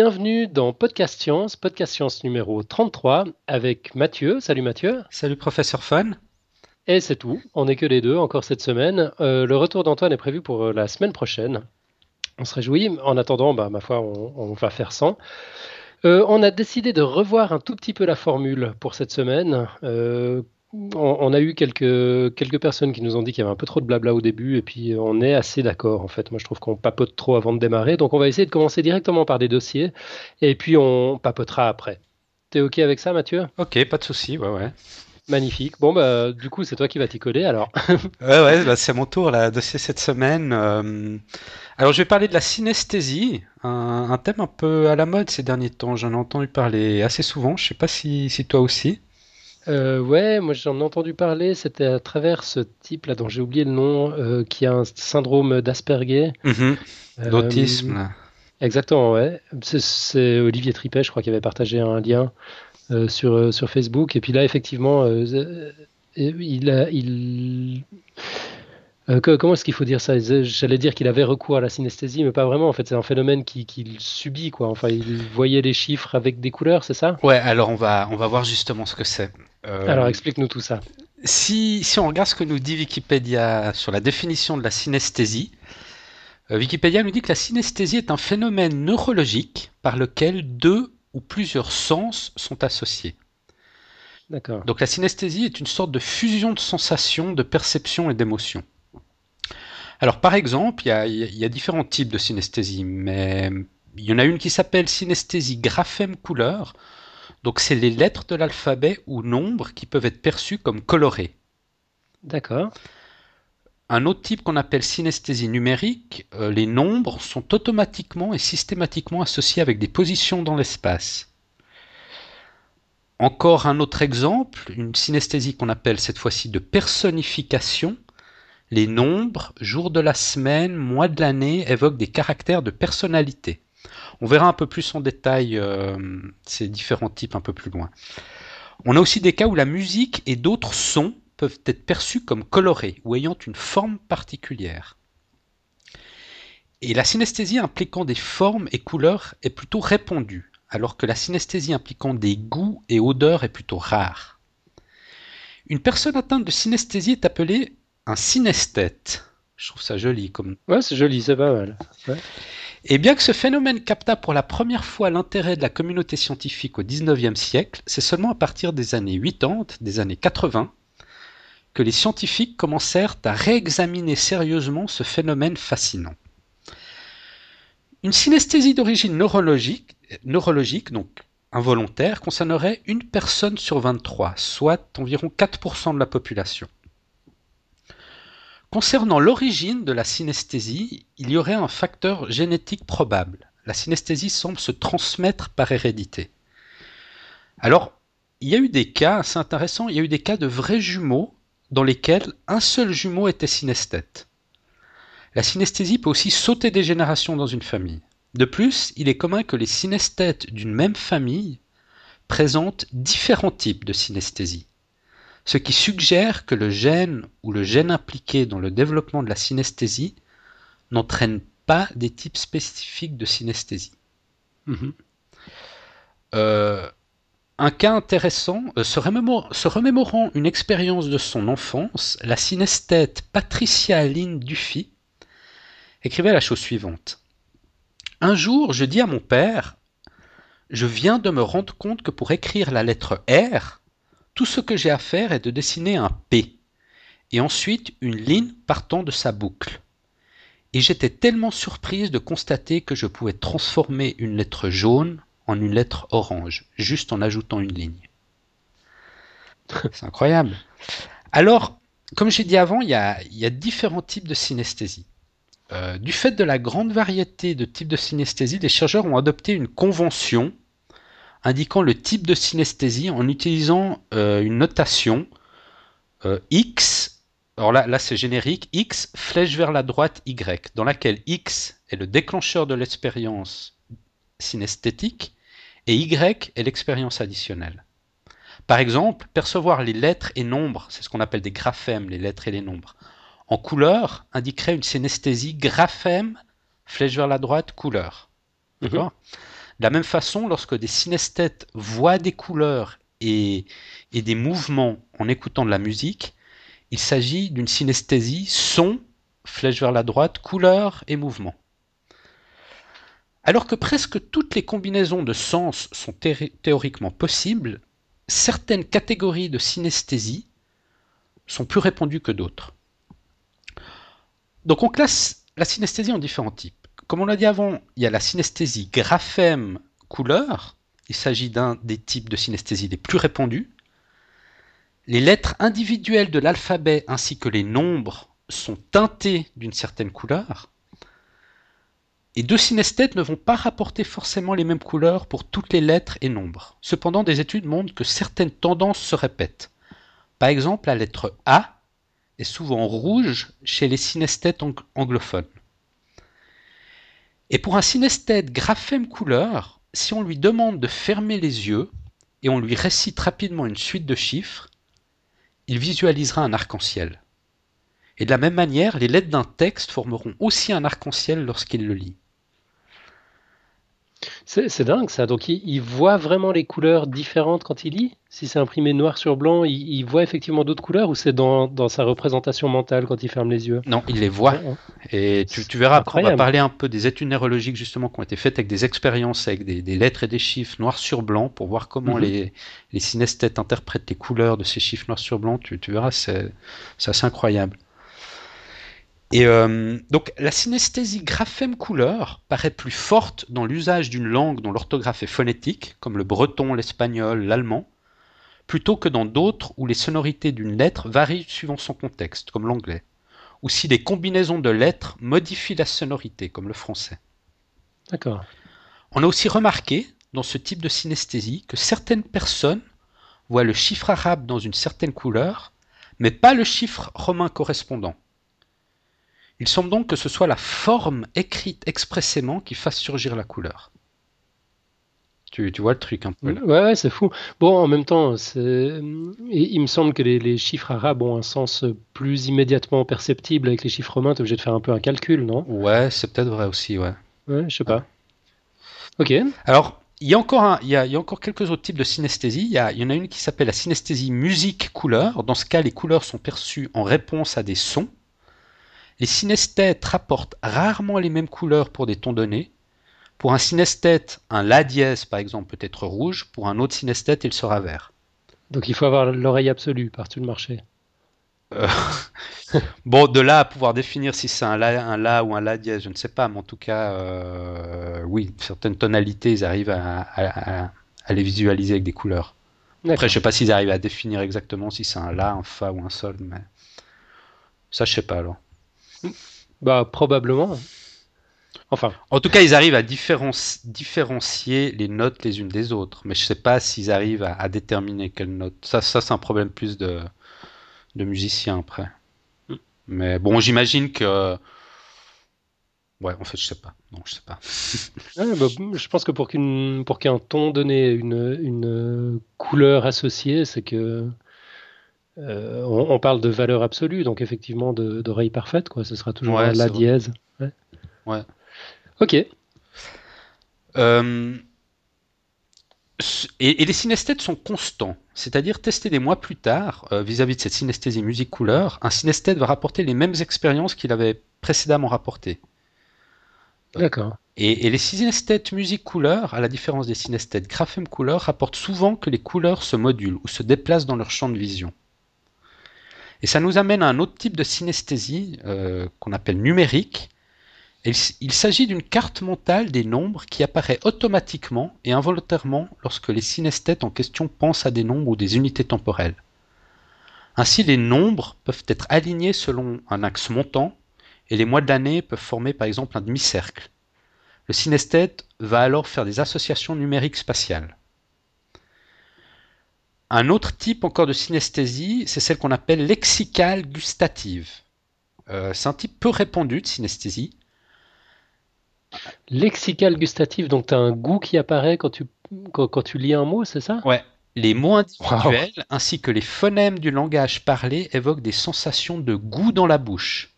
Bienvenue dans Podcast Science, Podcast Science numéro 33 avec Mathieu. Salut Mathieu. Salut professeur Fun. Et c'est tout, on n'est que les deux encore cette semaine. Euh, le retour d'Antoine est prévu pour euh, la semaine prochaine. On se réjouit. En attendant, bah, ma foi, on, va faire sans. Euh, on a décidé de revoir un tout petit peu la formule pour cette semaine on, a eu quelques, quelques personnes qui nous ont dit qu'il y avait un peu trop de blabla au début, et puis on est assez d'accord en fait. Moi je trouve qu'on papote trop avant de démarrer, donc on va essayer de commencer directement par des dossiers, et puis on papotera après. T'es ok avec ça Mathieu? Ok, pas de souci, ouais ouais. Magnifique. Bon, bah, du coup, c'est toi qui vas t'y coller alors. ouais, ouais, bah, c'est mon tour, là, dossier cette semaine. Euh, alors, je vais parler de la synesthésie, un, thème un peu à la mode ces derniers temps. J'en ai entendu parler assez souvent. Je sais pas si, si toi aussi. Euh, ouais, moi j'en ai entendu parler, c'était à travers ce type là dont j'ai oublié le nom, euh, qui a un syndrome d'Asperger. Mhm. Euh, D'autisme. Exactement, ouais. C'est Olivier Tripet, je crois, qui avait partagé un lien sur, sur Facebook. Et puis là, effectivement, il, a, il, euh, comment est-ce qu'il faut dire ça? J'allais dire qu'il avait recours à la synesthésie, mais pas vraiment. En fait, c'est un phénomène qu'il subit, quoi. Enfin, il voyait les chiffres avec des couleurs, c'est ça? Ouais. Alors, on va on va voir justement ce que c'est. Euh, alors, explique-nous tout ça. Si, si on regarde ce que nous dit Wikipédia sur la définition de la synesthésie, euh, Wikipédia nous dit que la synesthésie est un phénomène neurologique par lequel deux ou plusieurs sens sont associés. D'accord. Donc la synesthésie est une sorte de fusion de sensations, de perceptions et d'émotions. Alors par exemple, il y a, différents types de synesthésie, mais il y en a une qui s'appelle synesthésie graphème couleur. Donc c'est les lettres de l'alphabet ou nombres qui peuvent être perçus comme colorés. D'accord. Un autre type qu'on appelle synesthésie numérique, euh, les nombres sont automatiquement et systématiquement associés avec des positions dans l'espace. Encore un autre exemple, une synesthésie qu'on appelle cette fois-ci de personnification, les nombres, jours de la semaine, mois de l'année évoquent des caractères de personnalité. On verra un peu plus en détail euh, ces différents types un peu plus loin. On a aussi des cas où la musique et d'autres sons peuvent être perçus comme colorés ou ayant une forme particulière. Et la synesthésie impliquant des formes et couleurs est plutôt répandue, alors que la synesthésie impliquant des goûts et odeurs est plutôt rare. Une personne atteinte de synesthésie est appelée un synesthète. Je trouve ça joli comme. Ouais, c'est joli, c'est pas mal. Et bien que ce phénomène capta pour la première fois l'intérêt de la communauté scientifique au XIXe siècle, c'est seulement à partir des années 80, des années 80, que les scientifiques commencèrent à réexaminer sérieusement ce phénomène fascinant. Une synesthésie d'origine neurologique, neurologique, donc involontaire, concernerait une personne sur 23, soit environ 4% de la population. Concernant l'origine de la synesthésie, il y aurait un facteur génétique probable. La synesthésie semble se transmettre par hérédité. Alors, il y a eu des cas assez intéressants, il y a eu des cas de vrais jumeaux dans lesquels un seul jumeau était synesthète. La synesthésie peut aussi sauter des générations dans une famille. De plus, il est commun que les synesthètes d'une même famille présentent différents types de synesthésie ce qui suggère que le gène ou le gène impliqué dans le développement de la synesthésie n'entraîne pas des types spécifiques de synesthésie. Mhm. Euh, un cas intéressant, euh, se, remémorant une expérience de son enfance, la synesthète Patricia Aline Dufy écrivait la chose suivante. Un jour, je dis à mon père, je viens de me rendre compte que pour écrire la lettre R, tout ce que j'ai à faire est de dessiner un P, et ensuite une ligne partant de sa boucle. Et j'étais tellement surprise de constater que je pouvais transformer une lettre jaune en une lettre orange, juste en ajoutant une ligne. C'est incroyable. Alors, comme j'ai dit avant, il y, a, différents types de synesthésie. Euh, du fait de la grande variété de types de synesthésie, les chercheurs ont adopté une convention indiquant le type de synesthésie en utilisant euh, une notation euh, X, alors là, là c'est générique, X flèche vers la droite Y, dans laquelle X est le déclencheur de l'expérience synesthétique et Y est l'expérience additionnelle. Par exemple, percevoir les lettres et nombres, c'est ce qu'on appelle des graphèmes, les lettres et les nombres, en couleur indiquerait une synesthésie graphème, flèche vers la droite, couleur. Mhm. D'accord? De la même façon, lorsque des synesthètes voient des couleurs et, des mouvements en écoutant de la musique, il s'agit d'une synesthésie son, flèche vers la droite, couleur et mouvement. Alors que presque toutes les combinaisons de sens sont thé- théoriquement possibles, certaines catégories de synesthésie sont plus répandues que d'autres. Donc on classe la synesthésie en différents types. Comme on l'a dit avant, il y a la synesthésie graphème-couleur. Il s'agit d'un des types de synesthésie les plus répandus. Les lettres individuelles de l'alphabet ainsi que les nombres sont teintées d'une certaine couleur. Et deux synesthètes ne vont pas rapporter forcément les mêmes couleurs pour toutes les lettres et nombres. Cependant, des études montrent que certaines tendances se répètent. Par exemple, la lettre A est souvent rouge chez les synesthètes ang- anglophones. Et pour un synesthète graphème couleur, si on lui demande de fermer les yeux et on lui récite rapidement une suite de chiffres, il visualisera un arc-en-ciel. Et de la même manière, les lettres d'un texte formeront aussi un arc-en-ciel lorsqu'il le lit. C'est dingue ça. Donc il, il voit vraiment les couleurs différentes quand il lit. Si c'est imprimé noir sur blanc, il, il voit effectivement d'autres couleurs ou c'est dans, dans sa représentation mentale quand il ferme les yeux? Non, il les voit. Ouais, ouais. Et tu, tu verras, après, on va parler un peu des études neurologiques justement qui ont été faites avec des expériences, avec des, des lettres et des chiffres noir sur blanc pour voir comment Mhm. les, les synesthètes interprètent les couleurs de ces chiffres noir sur blanc. Tu, tu verras, c'est c'est assez incroyable. Et euh, donc la synesthésie graphème-couleur paraît plus forte dans l'usage d'une langue dont l'orthographe est phonétique, comme le breton, l'espagnol, l'allemand, plutôt que dans d'autres où les sonorités d'une lettre varient suivant son contexte, comme l'anglais, ou si des combinaisons de lettres modifient la sonorité, comme le français. D'accord. On a aussi remarqué, dans ce type de synesthésie, que certaines personnes voient le chiffre arabe dans une certaine couleur, mais pas le chiffre romain correspondant. Il semble donc que ce soit la forme écrite expressément qui fasse surgir la couleur. Tu, tu vois le truc un peu là Ouais, ouais, c'est fou. Bon, en même temps, il, il me semble que les, les chiffres arabes ont un sens plus immédiatement perceptible avec les chiffres romains. T'es obligé de faire un peu un calcul, non? Ouais, c'est peut-être vrai aussi, ouais. Ouais, je sais pas. Ok. Alors, il y, a encore un- il, y a, il y a encore quelques autres types de synesthésie. Il y, a- il y en a une qui s'appelle la synesthésie musique-couleur. Dans ce cas, les couleurs sont perçues en réponse à des sons. Les synesthètes rapportent rarement les mêmes couleurs pour des tons donnés. Pour un synesthète, un La dièse, par exemple, peut être rouge. Pour un autre synesthète, il sera vert. Donc il faut avoir l'oreille absolue partout le marché. Bon, de là à pouvoir définir si c'est un la, un la ou un la dièse, je ne sais pas, mais en tout cas, euh, oui, certaines tonalités, ils arrivent à, à- à- à les visualiser avec des couleurs. Après, je sais pas s'ils arrivent à définir exactement si c'est un la, un fa ou un sol, mais ça, je sais pas alors. Bah probablement. Enfin, En tout cas, ils arrivent à différenci- différencier les notes les unes des autres, mais je sais pas s'ils arrivent à, à déterminer quelles notes. Ça, ça c'est un problème plus de, de musiciens après. Mais bon, j'imagine que. Ouais, en fait, je sais pas. Non, je sais pas. ouais, bah, je pense que pour qu'un ton donné une, une couleur associée, c'est que euh, on, on parle de valeur absolue, donc effectivement d'oreille parfaite, quoi. Ce sera toujours Ouais, la dièse. Ouais. Ouais. Ok. Euh, et, et les synesthètes sont constants, c'est-à-dire testés des mois plus tard, euh, vis-à-vis de cette synesthésie musique-couleur, un synesthète va rapporter les mêmes expériences qu'il avait précédemment rapportées. D'accord. Et, et les synesthètes musique-couleur, à la différence des synesthètes graphème-couleur, rapportent souvent que les couleurs se modulent ou se déplacent dans leur champ de vision. Et ça nous amène à un autre type de synesthésie euh, qu'on appelle numérique. Il, il s'agit d'une carte mentale des nombres qui apparaît automatiquement et involontairement lorsque les synesthètes en question pensent à des nombres ou des unités temporelles. Ainsi, les nombres peuvent être alignés selon un axe montant et les mois de l'année peuvent former par exemple un demi-cercle. Le synesthète va alors faire des associations numériques spatiales. Un autre type encore de synesthésie, c'est celle qu'on appelle lexicale gustative. Euh, c'est un type peu répandu de synesthésie. Lexical gustatif, donc tu as un goût qui apparaît quand tu, quand, quand tu lis un mot, c'est ça? Ouais. Les mots individuels ainsi que les phonèmes du langage parlé évoquent des sensations de goût dans la bouche.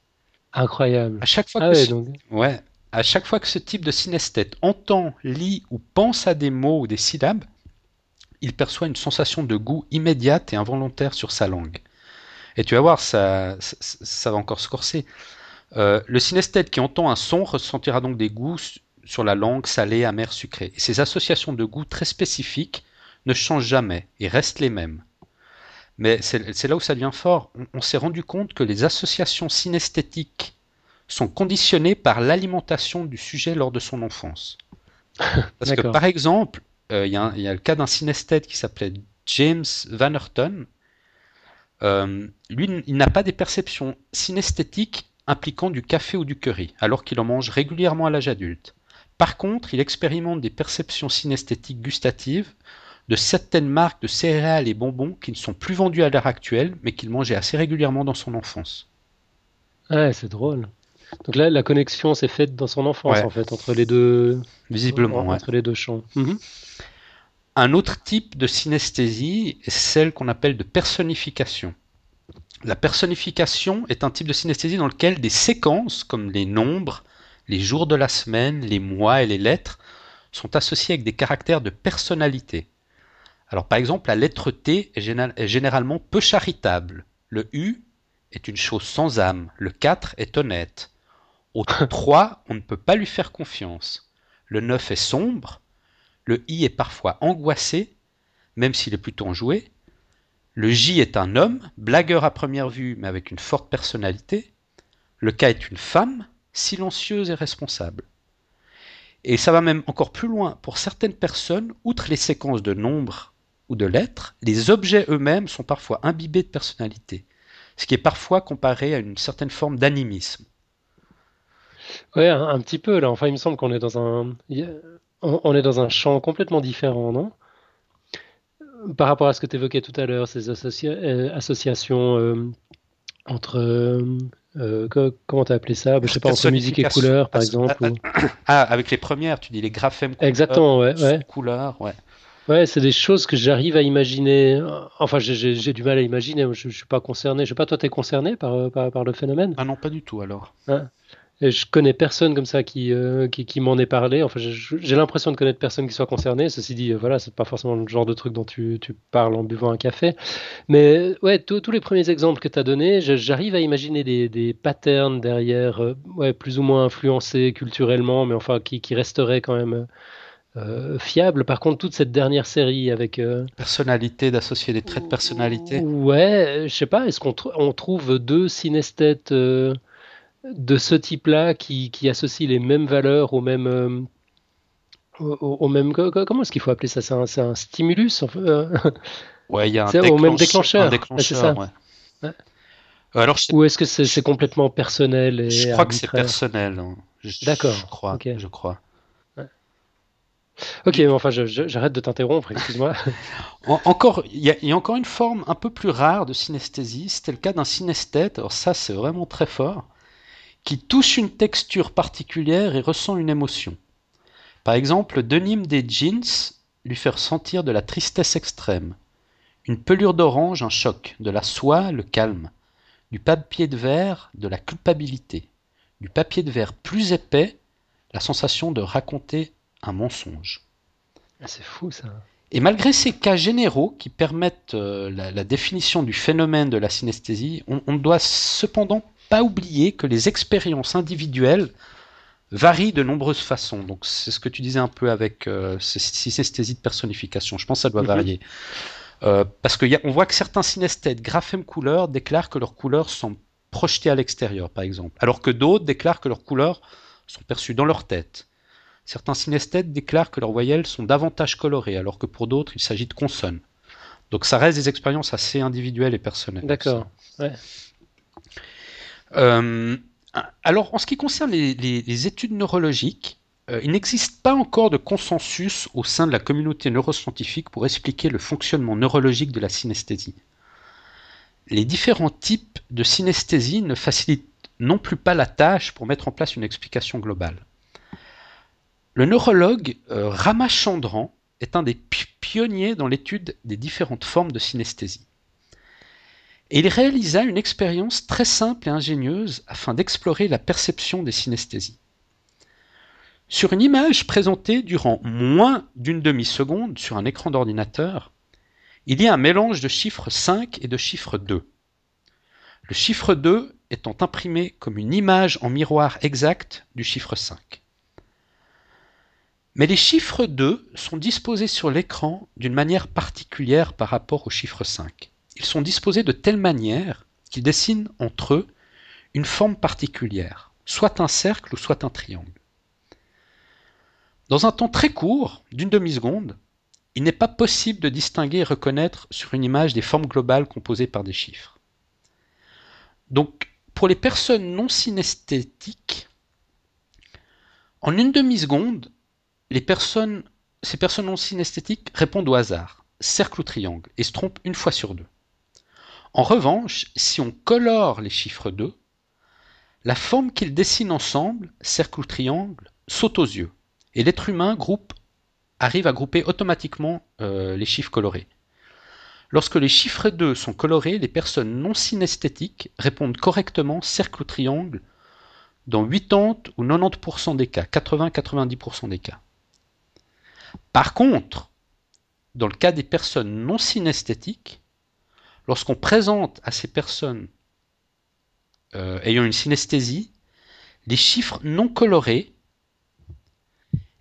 Incroyable. À chaque fois Ah que ouais, le- donc, Ouais. à chaque fois que ce type de synesthète entend, lit ou pense à des mots ou des syllabes, il perçoit une sensation de goût immédiate et involontaire sur sa langue. Et tu vas voir, ça, ça, va encore se corser. Euh, le synesthète qui entend un son ressentira donc des goûts sur la langue salée, amère, sucrée. Et ces associations de goûts très spécifiques ne changent jamais et restent les mêmes. Mais c'est là où ça devient fort. On, s'est rendu compte que les associations synesthétiques sont conditionnées par l'alimentation du sujet lors de son enfance. Parce que par exemple, il y, a le cas d'un synesthète qui s'appelait James Vannerton. Euh, lui, il n'a pas des perceptions synesthétiques impliquant du café ou du curry, alors qu'il en mange régulièrement à l'âge adulte. Par contre, il expérimente des perceptions synesthétiques gustatives de certaines marques de céréales et bonbons qui ne sont plus vendus à l'heure actuelle, mais qu'il mangeait assez régulièrement dans son enfance. Ouais, c'est drôle. Donc là, la connexion s'est faite dans son enfance, en fait, entre les deux. Visiblement, entre les deux champs. Mhm. Un autre type de synesthésie est celle qu'on appelle de personnification. La personnification est un type de synesthésie dans lequel des séquences, comme les nombres, les jours de la semaine, les mois et les lettres, sont associés avec des caractères de personnalité. Alors par exemple, la lettre T est généralement peu charitable. Le U est une chose sans âme. Le 4 est honnête. Au 3, on ne peut pas lui faire confiance. Le 9 est sombre. Le I est parfois angoissé, même s'il est plutôt enjoué. Le J est un homme, blagueur à première vue, mais avec une forte personnalité. Le K est une femme, silencieuse et responsable. Et ça va même encore plus loin. Pour certaines personnes, outre les séquences de nombres ou de lettres, les objets eux-mêmes sont parfois imbibés de personnalité, ce qui est parfois comparé à une certaine forme d'animisme. Ouais, un, petit peu là. Enfin, il me semble qu'on est dans un, on, est dans un champ complètement différent, non? Par rapport à ce que tu évoquais tout à l'heure, ces euh, associations euh, entre euh, comment t'as appelé ça? Je sais pas entre musique et couleur, par exemple. Ah, avec les premières, tu dis les graphèmes. Exactement, ouais, ouais. Couleurs, ouais. Ouais, c'est des choses que j'arrive à imaginer. Enfin, j'ai du mal à imaginer. Je, ne suis pas concerné. Je sais pas, toi, tu es concerné par, par, le phénomène? Ah non, pas du tout alors. Hein? Je connais personne comme ça qui, euh, qui, m'en ait parlé. Enfin, j'ai l'impression de connaître personne qui soit concerné. Ceci dit, euh, voilà, c'est pas forcément le genre de truc dont tu, tu parles en buvant un café. Mais ouais, tous les premiers exemples que tu as donnés, j'arrive à imaginer des, des patterns derrière, euh, ouais, plus ou moins influencés culturellement, mais enfin qui, qui resteraient quand même. Euh, fiables. Par contre, toute cette dernière série avec personnalité, d'associer des traits de personnalité. Ouais, je sais pas. Est-ce qu'on on trouve deux synesthètes de ce type-là qui, qui, associe les mêmes valeurs au même. Euh, comment est-ce qu'il faut appeler ça? C'est un, stimulus euh? Ouais, il y a un, au même déclencheur. ça. Alors, Ou est-ce que c'est complètement personnel et Je crois que c'est personnel. Hein. D'accord. Je crois. Je crois. Ok, mais enfin, j'arrête de t'interrompre, excuse-moi. encore, il y, y, a encore une forme un peu plus rare de synesthésie. C'était le cas d'un synesthète. Alors ça, c'est vraiment très fort qui touche une texture particulière et ressent une émotion. Par exemple, denim des jeans lui fait ressentir de la tristesse extrême. Une pelure d'orange, un choc. De la soie, le calme. Du papier de verre, de la culpabilité. Du papier de verre plus épais, la sensation de raconter un mensonge. Ah, c'est fou ça. Et malgré ces cas généraux qui permettent euh, la, définition du phénomène de la synesthésie, on, on doit cependant pas oublier que les expériences individuelles varient de nombreuses façons. Donc c'est ce que tu disais un peu avec euh, ces synesthésies de personnification. Je pense que ça doit mhm. varier. Euh, parce qu'on voit que certains synesthètes graphèmes couleurs déclarent que leurs couleurs sont projetées à l'extérieur, par exemple, alors que d'autres déclarent que leurs couleurs sont perçues dans leur tête. Certains synesthètes déclarent que leurs voyelles sont davantage colorées, alors que pour d'autres, il s'agit de consonnes. Donc ça reste des expériences assez individuelles et personnelles. D'accord. Ouais. Euh, alors, en ce qui concerne les, études neurologiques, euh, il n'existe pas encore de consensus au sein de la communauté neuroscientifique pour expliquer le fonctionnement neurologique de la synesthésie. Les différents types de synesthésie ne facilitent non plus pas la tâche pour mettre en place une explication globale. Le neurologue euh, Ramachandran est un des pionniers dans l'étude des différentes formes de synesthésie et il réalisa une expérience très simple et ingénieuse afin d'explorer la perception des synesthésies. Sur une image présentée durant moins d'une demi-seconde sur un écran d'ordinateur, il y a un mélange de chiffres 5 et de chiffres 2. Le chiffre 2 étant imprimé comme une image en miroir exact du chiffre 5. Mais les chiffres 2 sont disposés sur l'écran d'une manière particulière par rapport au chiffre 5. Ils sont disposés de telle manière qu'ils dessinent entre eux une forme particulière, soit un cercle ou soit un triangle. Dans un temps très court, d'une demi-seconde, il n'est pas possible de distinguer et reconnaître sur une image des formes globales composées par des chiffres. Donc, pour les personnes non synesthétiques, en une demi-seconde, ces personnes non synesthétiques répondent au hasard, cercle ou triangle, et se trompent une fois sur deux. En revanche, si on colore les chiffres 2, la forme qu'ils dessinent ensemble, cercle ou triangle, saute aux yeux, et l'être humain arrive à grouper automatiquement euh, les chiffres colorés. Lorsque les chiffres 2 sont colorés, les personnes non synesthétiques répondent correctement cercle ou triangle dans 80 ou 90% des cas, 80-90% des cas. Par contre, dans le cas des personnes non synesthétiques, lorsqu'on présente à ces personnes euh, ayant une synesthésie les chiffres non colorés,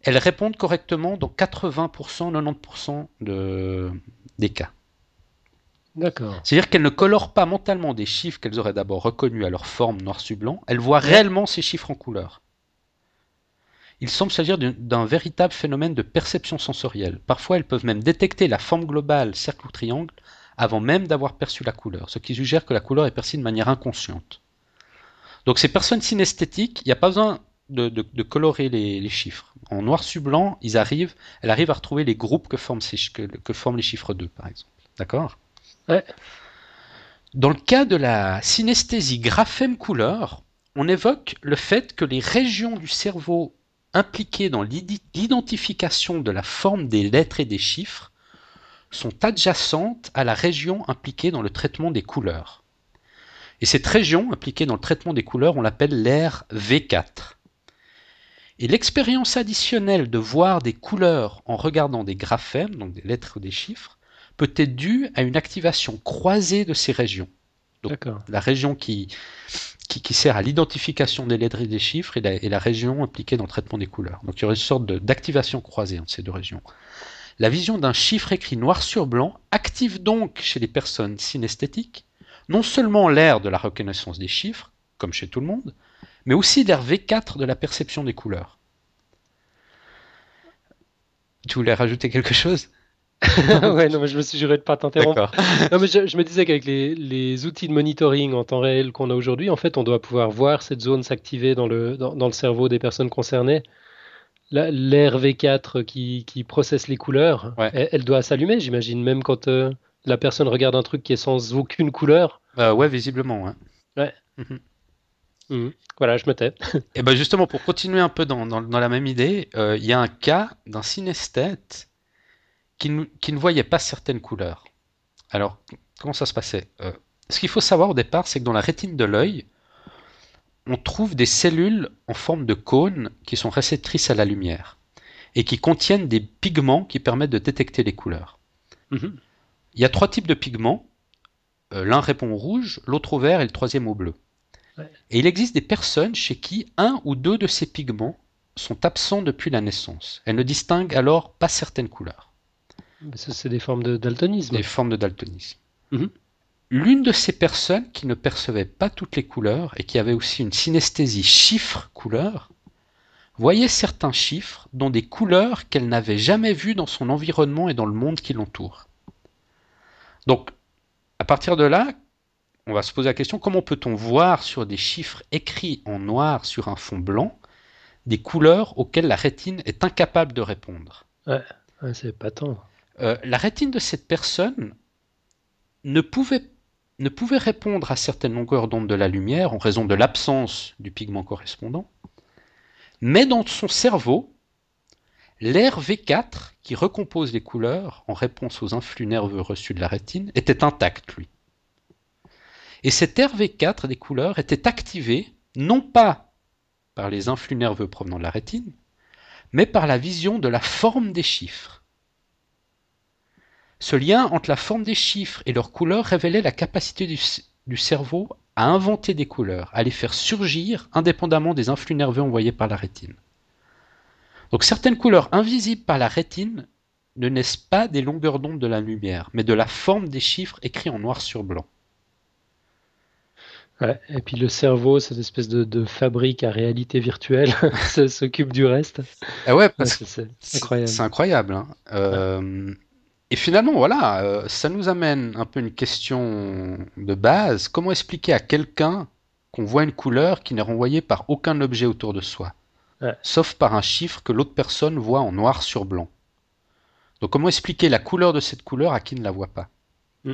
elles répondent correctement dans 80%, 90% de, des cas. D'accord. C'est-à-dire qu'elles ne colorent pas mentalement des chiffres qu'elles auraient d'abord reconnus à leur forme noir sur blanc, elles voient réellement ces chiffres en couleur. Il semble s'agir d'un véritable phénomène de perception sensorielle. Parfois, elles peuvent même détecter la forme globale, cercle ou triangle, avant même d'avoir perçu la couleur, ce qui suggère que la couleur est perçue de manière inconsciente. Donc ces personnes synesthétiques, il n'y a pas besoin de, colorer les, chiffres. En noir sur blanc, ils arrivent, elle arrive à retrouver les groupes que forment, que, forment les chiffres 2, par exemple. D'accord? Ouais. Dans le cas de la synesthésie graphème-couleur, on évoque le fait que les régions du cerveau impliquées dans l'identification de la forme des lettres et des chiffres sont adjacentes à la région impliquée dans le traitement des couleurs. Et cette région impliquée dans le traitement des couleurs, on l'appelle l'aire V4. Et l'expérience additionnelle de voir des couleurs en regardant des graphèmes, donc des lettres ou des chiffres, peut être due à une activation croisée de ces régions. Donc, la région qui, qui, sert à l'identification des lettres et des chiffres et la, région impliquée dans le traitement des couleurs. Donc il y aurait une sorte d'activation croisée entre ces deux régions. La vision d'un chiffre écrit noir sur blanc active donc chez les personnes synesthétiques non seulement l'air de la reconnaissance des chiffres, comme chez tout le monde, mais aussi l'air V4 de la perception des couleurs. Tu voulais rajouter quelque chose? Ouais, non, mais je me suis juré de pas t'interrompre. non, mais je, me disais qu'avec les, outils de monitoring en temps réel qu'on a aujourd'hui, en fait, on doit pouvoir voir cette zone s'activer dans le, dans, le cerveau des personnes concernées. L'air V4 qui, qui, processe les couleurs, elle, doit s'allumer, j'imagine, même quand euh, la personne regarde un truc qui est sans aucune couleur. Euh, ouais, visiblement. Ouais. ouais. Mhm. Mhm. Voilà, je me tais. Et ben justement, pour continuer un peu dans, dans, la même idée, euh, il y a un cas d'un synesthète qui, qui, ne voyait pas certaines couleurs. Alors, comment ça se passait? Euh, Ce qu'il faut savoir au départ, c'est que dans la rétine de l'œil, on trouve des cellules en forme de cône qui sont réceptrices à la lumière et qui contiennent des pigments qui permettent de détecter les couleurs. Mhm. Il y a trois types de pigments. Euh, l'un répond au rouge, l'autre au vert et le troisième au bleu. Et il existe des personnes chez qui un ou deux de ces pigments sont absents depuis la naissance. Elles ne distinguent alors pas certaines couleurs. Ça, c'est des formes de daltonisme. Des formes de daltonisme. Mhm. L'une de ces personnes qui ne percevait pas toutes les couleurs et qui avait aussi une synesthésie chiffre-couleur voyait certains chiffres dont des couleurs qu'elle n'avait jamais vues dans son environnement et dans le monde qui l'entoure. Donc, à partir de là, on va se poser la question comment peut-on voir sur des chiffres écrits en noir sur un fond blanc des couleurs auxquelles la rétine est incapable de répondre? Ouais, c'est pas tant. Euh, la rétine de cette personne ne pouvait, ne pouvait répondre à certaines longueurs d'onde de la lumière en raison de l'absence du pigment correspondant, mais dans son cerveau, l'air V4, qui recompose les couleurs en réponse aux influx nerveux reçus de la rétine, était intact, lui. Et cet RV4 des couleurs était activé non pas par les influx nerveux provenant de la rétine, mais par la vision de la forme des chiffres. Ce lien entre la forme des chiffres et leur couleur révélait la capacité du, du cerveau à inventer des couleurs, à les faire surgir indépendamment des influx nerveux envoyés par la rétine. Donc certaines couleurs invisibles par la rétine ne naissent pas des longueurs d'onde de la lumière, mais de la forme des chiffres écrits en noir sur blanc. Ouais, et puis le cerveau, cette espèce de, fabrique à réalité virtuelle, s'occupe du reste. Ah ouais, parce que c'est incroyable. C'est incroyable. Hein. Euh, et finalement, voilà, euh, ça nous amène un peu une question de base. Comment expliquer à quelqu'un qu'on voit une couleur qui n'est renvoyée par aucun objet autour de soi, sauf par un chiffre que l'autre personne voit en noir sur blanc? Donc comment expliquer la couleur de cette couleur à qui ne la voit pas? Mm.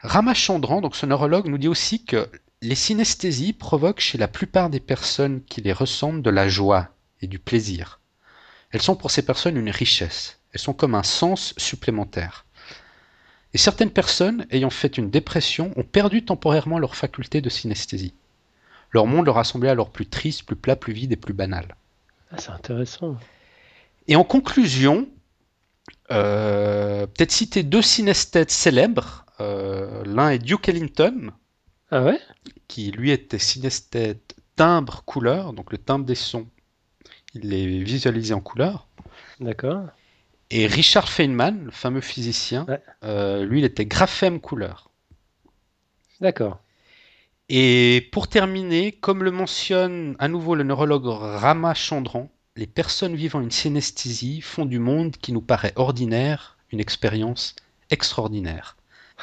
Ramachandran, donc ce neurologue, nous dit aussi que les synesthésies provoquent chez la plupart des personnes qui les ressentent de la joie et du plaisir. Elles sont pour ces personnes une richesse. Elles sont comme un sens supplémentaire. Et certaines personnes ayant fait une dépression ont perdu temporairement leur faculté de synesthésie. Leur monde leur a semblé alors plus triste, plus plat, plus vide et plus banal. Ah, c'est intéressant. Et en conclusion, euh, peut-être citer deux synesthètes célèbres. Euh, l'un est Duke Ellington, ah ouais? qui lui était synesthète timbre-couleur, donc le timbre des sons, il les visualisait en couleur. D'accord. Et Richard Feynman, le fameux physicien, euh, lui, il était graphème couleur. D'accord. Et pour terminer, comme le mentionne à nouveau le neurologue Rama Chandran, les personnes vivant une synesthésie font du monde qui nous paraît ordinaire une expérience extraordinaire.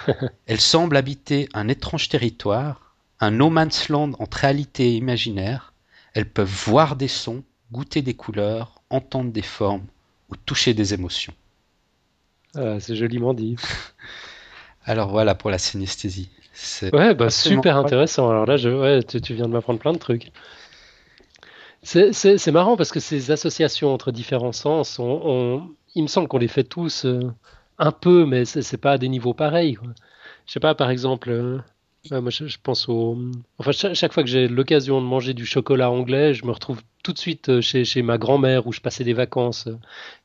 Elles semblent habiter un étrange territoire, un no man's land entre réalité et imaginaire. Elles peuvent voir des sons, goûter des couleurs, entendre des formes, ou toucher des émotions. Ah, c'est joliment dit. Alors voilà pour la synesthésie. Ouais, bah, super intéressant. Alors là, je, ouais, tu, viens de m'apprendre plein de trucs. C'est marrant parce que ces associations entre différents sens, on, il me semble qu'on les fait tous euh, un peu, mais c'est pas à des niveaux pareils. Quoi. Je sais pas, par exemple, euh, moi je, pense au. Enfin, chaque, fois que j'ai l'occasion de manger du chocolat anglais, je me retrouve tout de suite euh, chez, chez ma grand-mère où je passais des vacances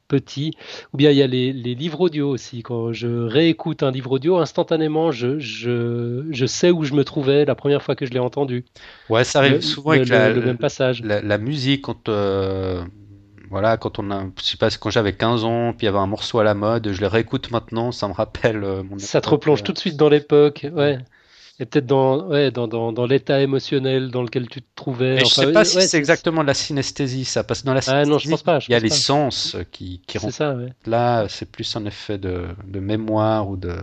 petit. Ou bien il y a les, livres audio aussi. Quand je réécoute un livre audio, instantanément, je, je, sais où je me trouvais la première fois que je l'ai entendu. Ouais, ça arrive souvent avec le, même passage. La, musique, quand. Euh, voilà, quand on a, je sais pas, quand j'avais 15 ans, puis il y avait un morceau à la mode, je le réécoute maintenant, ça me rappelle euh, mon Ça te replonge tout de suite dans l'époque, ouais et peut-être dans, ouais, dans, dans, dans l'état émotionnel dans lequel tu te trouvais. je ne sais pas si c'est exactement la synesthésie, ça passe dans la synesthésie. Ah non, je pense pas. il y a les sens qui, qui rentrent. Ça, Là, c'est plus un effet de, de mémoire ou de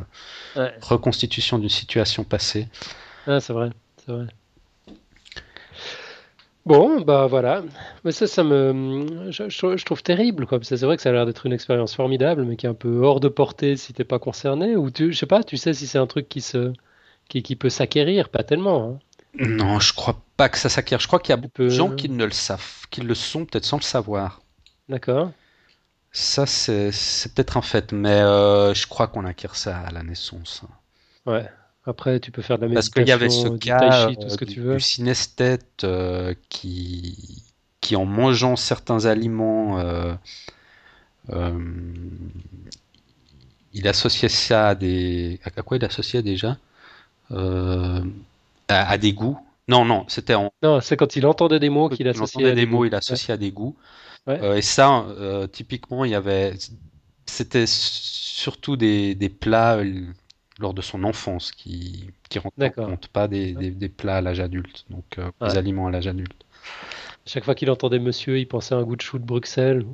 reconstitution d'une situation passée. Ah, c'est vrai, c'est vrai. Bon, bah voilà. Mais ça, ça me, je, je trouve terrible, quoi. C'est vrai que ça a l'air d'être une expérience formidable, mais qui est un peu hors de portée si t'es pas concerné. Ou tu, je sais pas, tu sais si c'est un truc qui se, qui, peut s'acquérir, pas tellement. Hein. Non, je crois pas que ça s'acquiert. Je crois qu'il y a beaucoup de gens qui ne le savent, qui le sont peut-être sans le savoir. D'accord. Ça, c'est peut-être un fait, mais euh, je crois qu'on acquiert ça à la naissance. Ouais. Après, tu peux faire de la méditation, Parce qu'il y avait ce cas tout ce que tu veux. du synesthète euh, qui, qui, en mangeant certains aliments, euh, il associait ça à des... À quoi il associait déjà? Euh, à, des goûts. Non, non, c'était en. Non, c'est quand il entendait des mots qu'il associait. à des, mots, il associait à des goûts. Euh, et ça, euh, typiquement, il y avait. C'était surtout des, des plats lors de son enfance qui qui compte pas des, des, plats à l'âge adulte, donc des aliments à l'âge adulte. Chaque fois qu'il entendait monsieur, il pensait à un goût de chou de Bruxelles.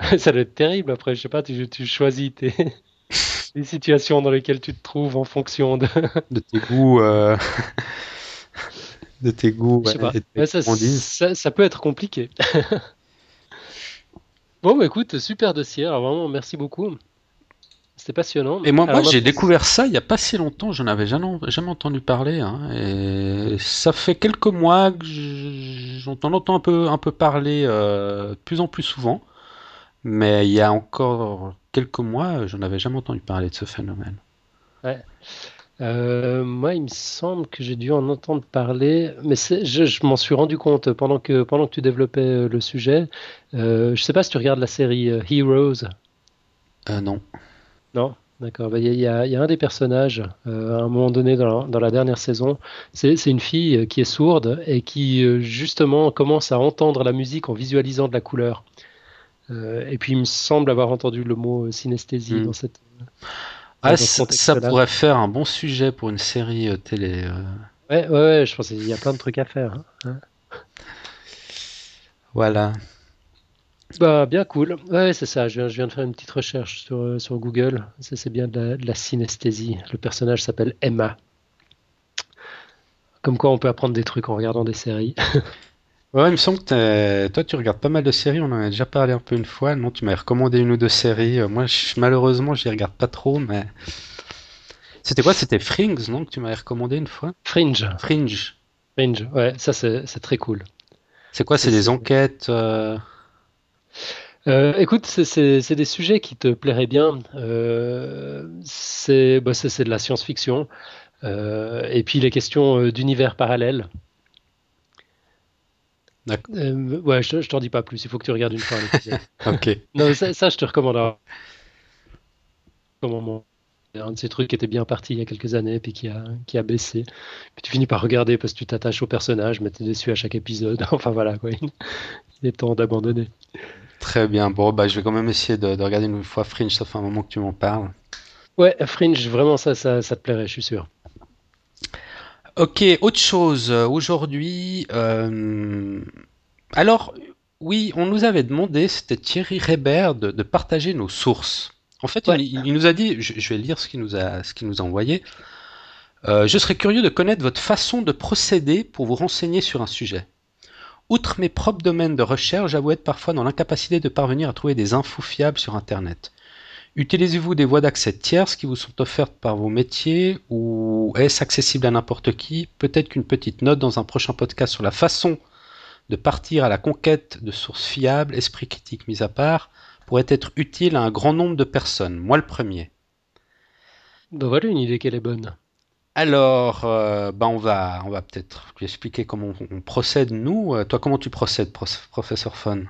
ça doit être terrible après, je sais pas, tu, tu choisis tes, les situations dans lesquelles tu te trouves en fonction de, de tes goûts. Euh, de tes goûts. ça, peut être compliqué. bon, bah, écoute, super dossier. Alors vraiment, merci beaucoup. C'était passionnant. Et moi, moi j'ai découvert ça il n'y a pas si longtemps. Je n'avais jamais, jamais entendu parler. Hein. et ça fait quelques mois que j'entends un peu, un peu parler euh, de plus en plus souvent. Mais il y a encore quelques mois, je n'avais jamais entendu parler de ce phénomène. Ouais. Euh, moi, il me semble que j'ai dû en entendre parler, mais je, je m'en suis rendu compte pendant que, pendant que tu développais euh, le sujet. Euh, je sais pas si tu regardes la série euh, Heroes. Euh, non. Non? D'accord. Bah, Il y, a, il y a un des personnages, euh, à un moment donné dans la, dans la dernière saison, c'est une fille euh, qui est sourde et qui, euh, justement, commence à entendre la musique en visualisant de la couleur. Euh, et puis, il me semble avoir entendu le mot euh, synesthésie Hmm. dans cette. Ah, ça, pourrait faire un bon sujet pour une série euh, télé. Ouais, ouais, ouais, je pense qu'il y a plein de trucs à faire. hein. Voilà. Bah, bien cool. Ouais, c'est ça. Je viens, je viens de faire une petite recherche sur, sur Google. C'est c'est bien de la, de la synesthésie. Le personnage s'appelle Emma. Comme quoi, on peut apprendre des trucs en regardant des séries. Ouais, il me semble que toi, tu regardes pas mal de séries. On en a déjà parlé un peu une fois. Non, tu m'avais recommandé une ou deux séries. Euh, Moi, je- malheureusement, je les regarde pas trop, mais. C'était quoi? C'était Fringe, non, que tu m'avais recommandé une fois? Fringe. Fringe. Fringe. Ouais, ça, c'est c'est très cool. C'est quoi? C'est C'est- des enquêtes. euh, Euh, écoute, c'est c'est- c'est des sujets qui te plairaient bien. Euh, c'est bah, c'est c'est de la science-fiction. Euh, et puis les questions euh, d'univers parallèles. D'accord. Euh, ouais, je, je t'en dis pas plus. Il faut que tu regardes une fois l'épisode. Ok. Non, ça, ça, je te recommande. Comment mon- un de ces trucs qui était bien parti il y a quelques années, puis qui a, qui a baissé. Puis tu finis par regarder parce que tu t'attaches au personnage, mais t'es déçu à chaque épisode. Enfin voilà, quoi. Il, il est temps d'abandonner. Très bien. Bon, bah, je vais quand même essayer de, de regarder une fois Fringe. Ça fait un moment que tu m'en parles. Ouais, Fringe, vraiment, ça, ça, ça te plairait, je suis sûr. Ok, autre chose. euh, Aujourd'hui, euh, alors, oui, on nous avait demandé, c'était Thierry Rébert, de, de partager nos sources. En fait, Ouais. il, il nous a dit, je, je vais lire ce qu'il nous a, ce qu'il nous a envoyé. Euh, je serais curieux de connaître votre façon de procéder pour vous renseigner sur un sujet. Outre mes propres domaines de recherche, j'avoue être parfois dans l'incapacité de parvenir à trouver des infos fiables sur Internet. Utilisez-vous des voies d'accès tierces qui vous sont offertes par vos métiers ou est-ce accessible à n'importe qui? Peut-être qu'une petite note dans un prochain podcast sur la façon de partir à la conquête de sources fiables, esprit critique mis à part, pourrait être utile à un grand nombre de personnes. Moi le premier. Ben voilà une idée qu'elle est bonne. Alors, euh, ben on va, on va peut-être expliquer comment on, on procède nous. Euh, toi, comment tu procèdes, prof- professeur Fon?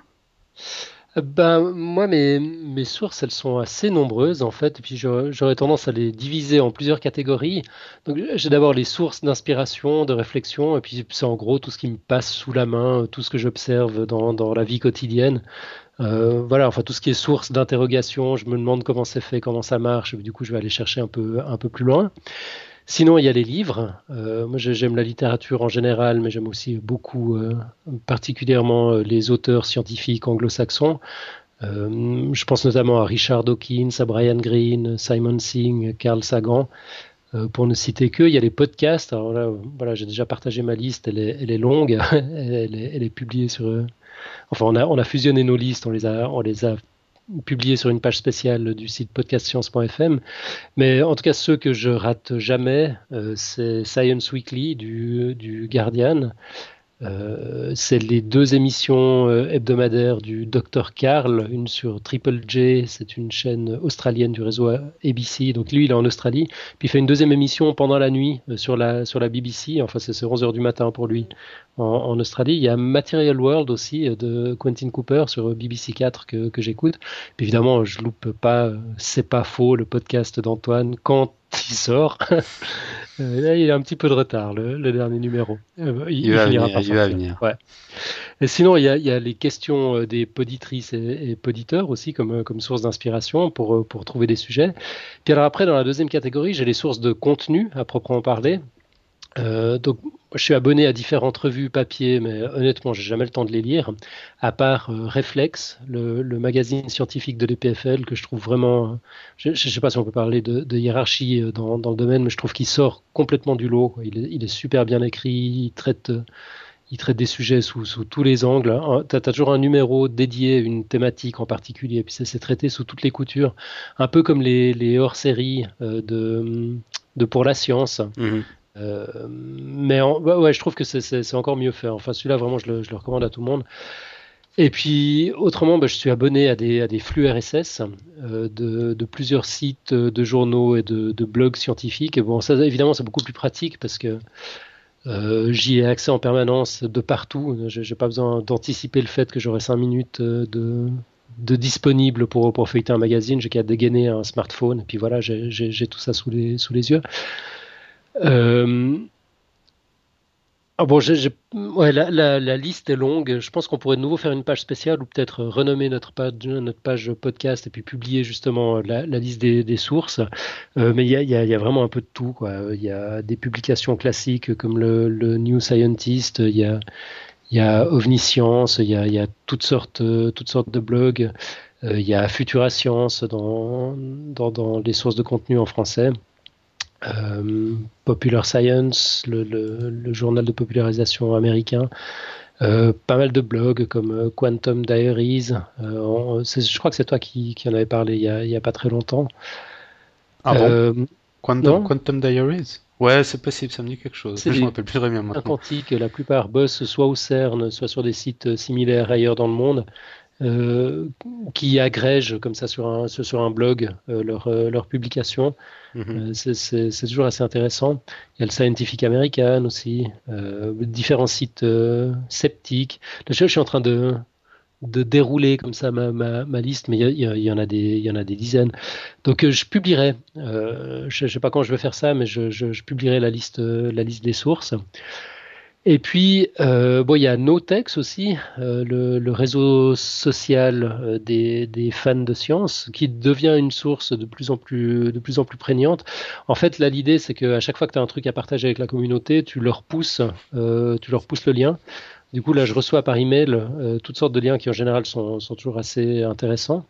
Ben, moi, mes, sources, elles sont assez nombreuses, en fait, et puis j'aurais tendance à les diviser en plusieurs catégories. Donc, j'ai d'abord les sources d'inspiration, de réflexion, et puis c'est en gros tout ce qui me passe sous la main, tout ce que j'observe dans, dans la vie quotidienne. Euh, voilà, enfin, tout ce qui est source d'interrogation, je me demande comment c'est fait, comment ça marche, et du coup, je vais aller chercher un peu, un peu plus loin. Sinon, il y a les livres. Euh, moi, j'ai- j'aime la littérature en général, mais j'aime aussi beaucoup, euh, particulièrement euh, les auteurs scientifiques anglo-saxons. Je pense notamment à Richard Dawkins, à Brian Greene, Simon Singh, Carl Sagan, pour ne citer que. Il y a les podcasts. Alors là, voilà, j'ai déjà partagé ma liste. Elle est, longue. elle, est, publiée sur. Enfin, on a, on a fusionné nos listes. On les a, on les a publiées sur une page spéciale du site podcastscience.fm. Mais en tout cas, ceux que je rate jamais, euh, c'est Science Weekly du, du Guardian. Euh, c'est les deux émissions euh, hebdomadaires du Dr Karl, une sur Triple J, c'est une chaîne australienne du réseau ABC, donc lui il est en Australie, puis il fait une deuxième émission pendant la nuit euh, sur, la, sur la BBC, enfin c'est 11h du matin pour lui en, Australie. Il y a Material World aussi de Quentin Cooper sur BBC 4 que, j'écoute. Puis évidemment, je loupe pas C'est pas faux, le podcast d'Antoine, quand il sort. Là, il a un petit peu de retard, le, le dernier numéro. Euh, Il va finira venir, il va venir. Ouais. Et sinon, il y a, il y a les questions euh, des poditrices et, et poditeurs aussi comme, euh, comme source d'inspiration pour, pour trouver des sujets. Puis alors après, dans la deuxième catégorie, j'ai les sources de contenu à proprement parler. Euh, donc, je suis abonné à différentes revues papier, mais honnêtement, j'ai jamais le temps de les lire, à part euh, Reflex, le, magazine scientifique de l'EPFL, que je trouve vraiment. euh, Je ne sais pas si on peut parler de, hiérarchie euh, dans, le domaine, mais je trouve qu'il sort complètement du lot. Il est, super bien écrit, il traite, euh, des sujets sous, tous les angles. Tu as, toujours un numéro dédié, une thématique en particulier, puis ça, c'est traité sous toutes les coutures, un peu comme les, hors-séries de, Pour la science. Mhm. Euh, mais ouais, je trouve que c'est- encore mieux fait. Enfin, celui-là, vraiment, je le, recommande à tout le monde. Et puis, autrement, bah, je suis abonné à des, flux RSS euh, de, plusieurs sites de journaux et de, blogs scientifiques. Bon, évidemment, c'est beaucoup plus pratique parce que euh, j'y ai accès en permanence de partout. Je n'ai pas besoin d'anticiper le fait que j'aurai 5 minutes euh, de, de disponible pour, pour feuilleter un magazine. J'ai qu'à dégainer un smartphone. Et puis voilà, j'ai tout ça sous les yeux. Euh, ah bon, ouais, la, liste est longue. Je pense qu'on pourrait de nouveau faire une page spéciale ou peut-être renommer notre page, podcast et puis publier justement la, liste des, sources. Euh, mais il y a, vraiment un peu de tout. Il y a des publications classiques comme le, New Scientist, il y a, y a Ovniscience, il y a, toutes, sortes, toutes sortes de blogs. Euh, il y a Futura Science dans les sources de contenu en français. Euh, Popular Science, le, journal de popularisation américain, euh, pas mal de blogs comme euh, Quantum Diaries. je crois que c'est toi qui, en avais parlé il n'y a, pas très longtemps. Ah bon Quantum, Diaries? Ouais, c'est possible, ça me dit quelque chose. Je me rappelle plus très bien maintenant. quantique, la plupart bossent soit au CERN, soit sur des sites similaires ailleurs dans le monde. Qui agrègent comme ça sur un, sur un blog leurs leur publications. Mhm. Euh, c'est toujours assez intéressant. Il y a le Scientific American aussi, différents sites sceptiques. Là, je, suis en train de, de dérouler comme ça ma, ma, liste, mais il y, en a des, il y en a des dizaines. Donc je publierai, je ne sais pas quand je vais faire ça, mais je, je, je publierai la liste, la liste des sources. Et puis, euh, bon, il y a Notex aussi, euh, le, réseau social euh, des, fans de science, qui devient une source de plus en plus, de plus, en plus prégnante. En fait, là, l'idée, c'est qu'à chaque fois que tu as un truc à partager avec la communauté, tu leur pousses, tu leur pousses le lien. Du coup, là, je reçois par email toutes sortes de liens qui, en général, sont, sont toujours assez intéressants.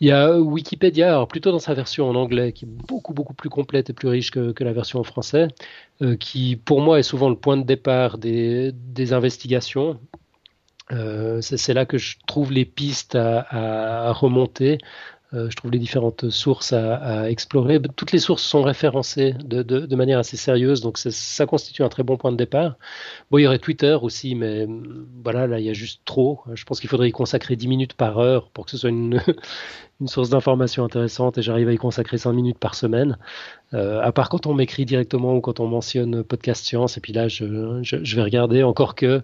Il y a Wikipédia, alors plutôt dans sa version en anglais, qui est beaucoup beaucoup plus complète et plus riche que, la version en français, euh, qui pour moi est souvent le point de départ des, investigations. Euh, c'est là que je trouve les pistes à remonter. Euh, je trouve les différentes sources à, explorer. Toutes les sources sont référencées de, manière assez sérieuse, donc ça constitue un très bon point de départ. Bon, il y aurait Twitter aussi, mais mm, voilà, là, il y a juste trop. Je pense qu'il faudrait y consacrer 10 minutes par heure pour que ce soit une, une source d'information intéressante et j'arrive à y consacrer 5 minutes par semaine. Euh, à part quand on m'écrit directement ou quand on mentionne podcast science, et puis là, je, je, vais regarder. Encore que,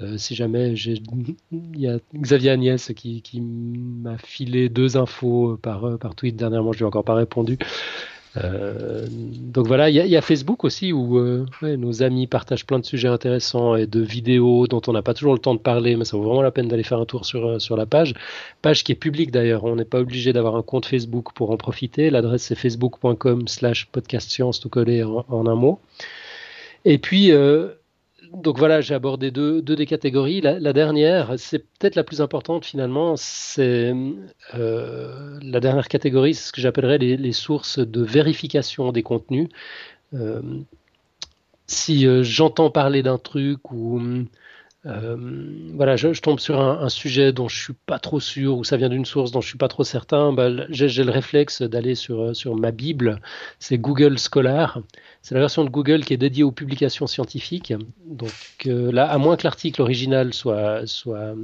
euh, si jamais il y a Xavier Agnès qui, qui m'a filé deux infos par, par tweet dernièrement, je lui ai encore pas répondu. Euh, donc voilà, il y, a Facebook aussi où euh, nos amis partagent plein de sujets intéressants et de vidéos dont on n'a pas toujours le temps de parler, mais ça vaut vraiment la peine d'aller faire un tour sur, euh, sur la page. Page qui est publique d'ailleurs, on n'est pas obligé d'avoir un compte Facebook pour en profiter. L'adresse c'est facebook.com slash podcastscience tout collé en, en, un mot. Et puis, donc voilà, j'ai abordé deux, des catégories. La, dernière, c'est peut-être la plus importante finalement, c'est euh, la dernière catégorie, c'est ce que j'appellerais les, sources de vérification des contenus. Euh, si euh, j'entends parler d'un truc ou euh, voilà, je, tombe sur un, sujet dont je suis pas trop sûr ou ça vient d'une source dont je suis pas trop certain, bah, j'ai le réflexe d'aller sur, euh, sur ma Bible, c'est Google Scholar. C'est la version de Google qui est dédiée aux publications scientifiques. Donc euh, là, à moins que l'article original soit, soit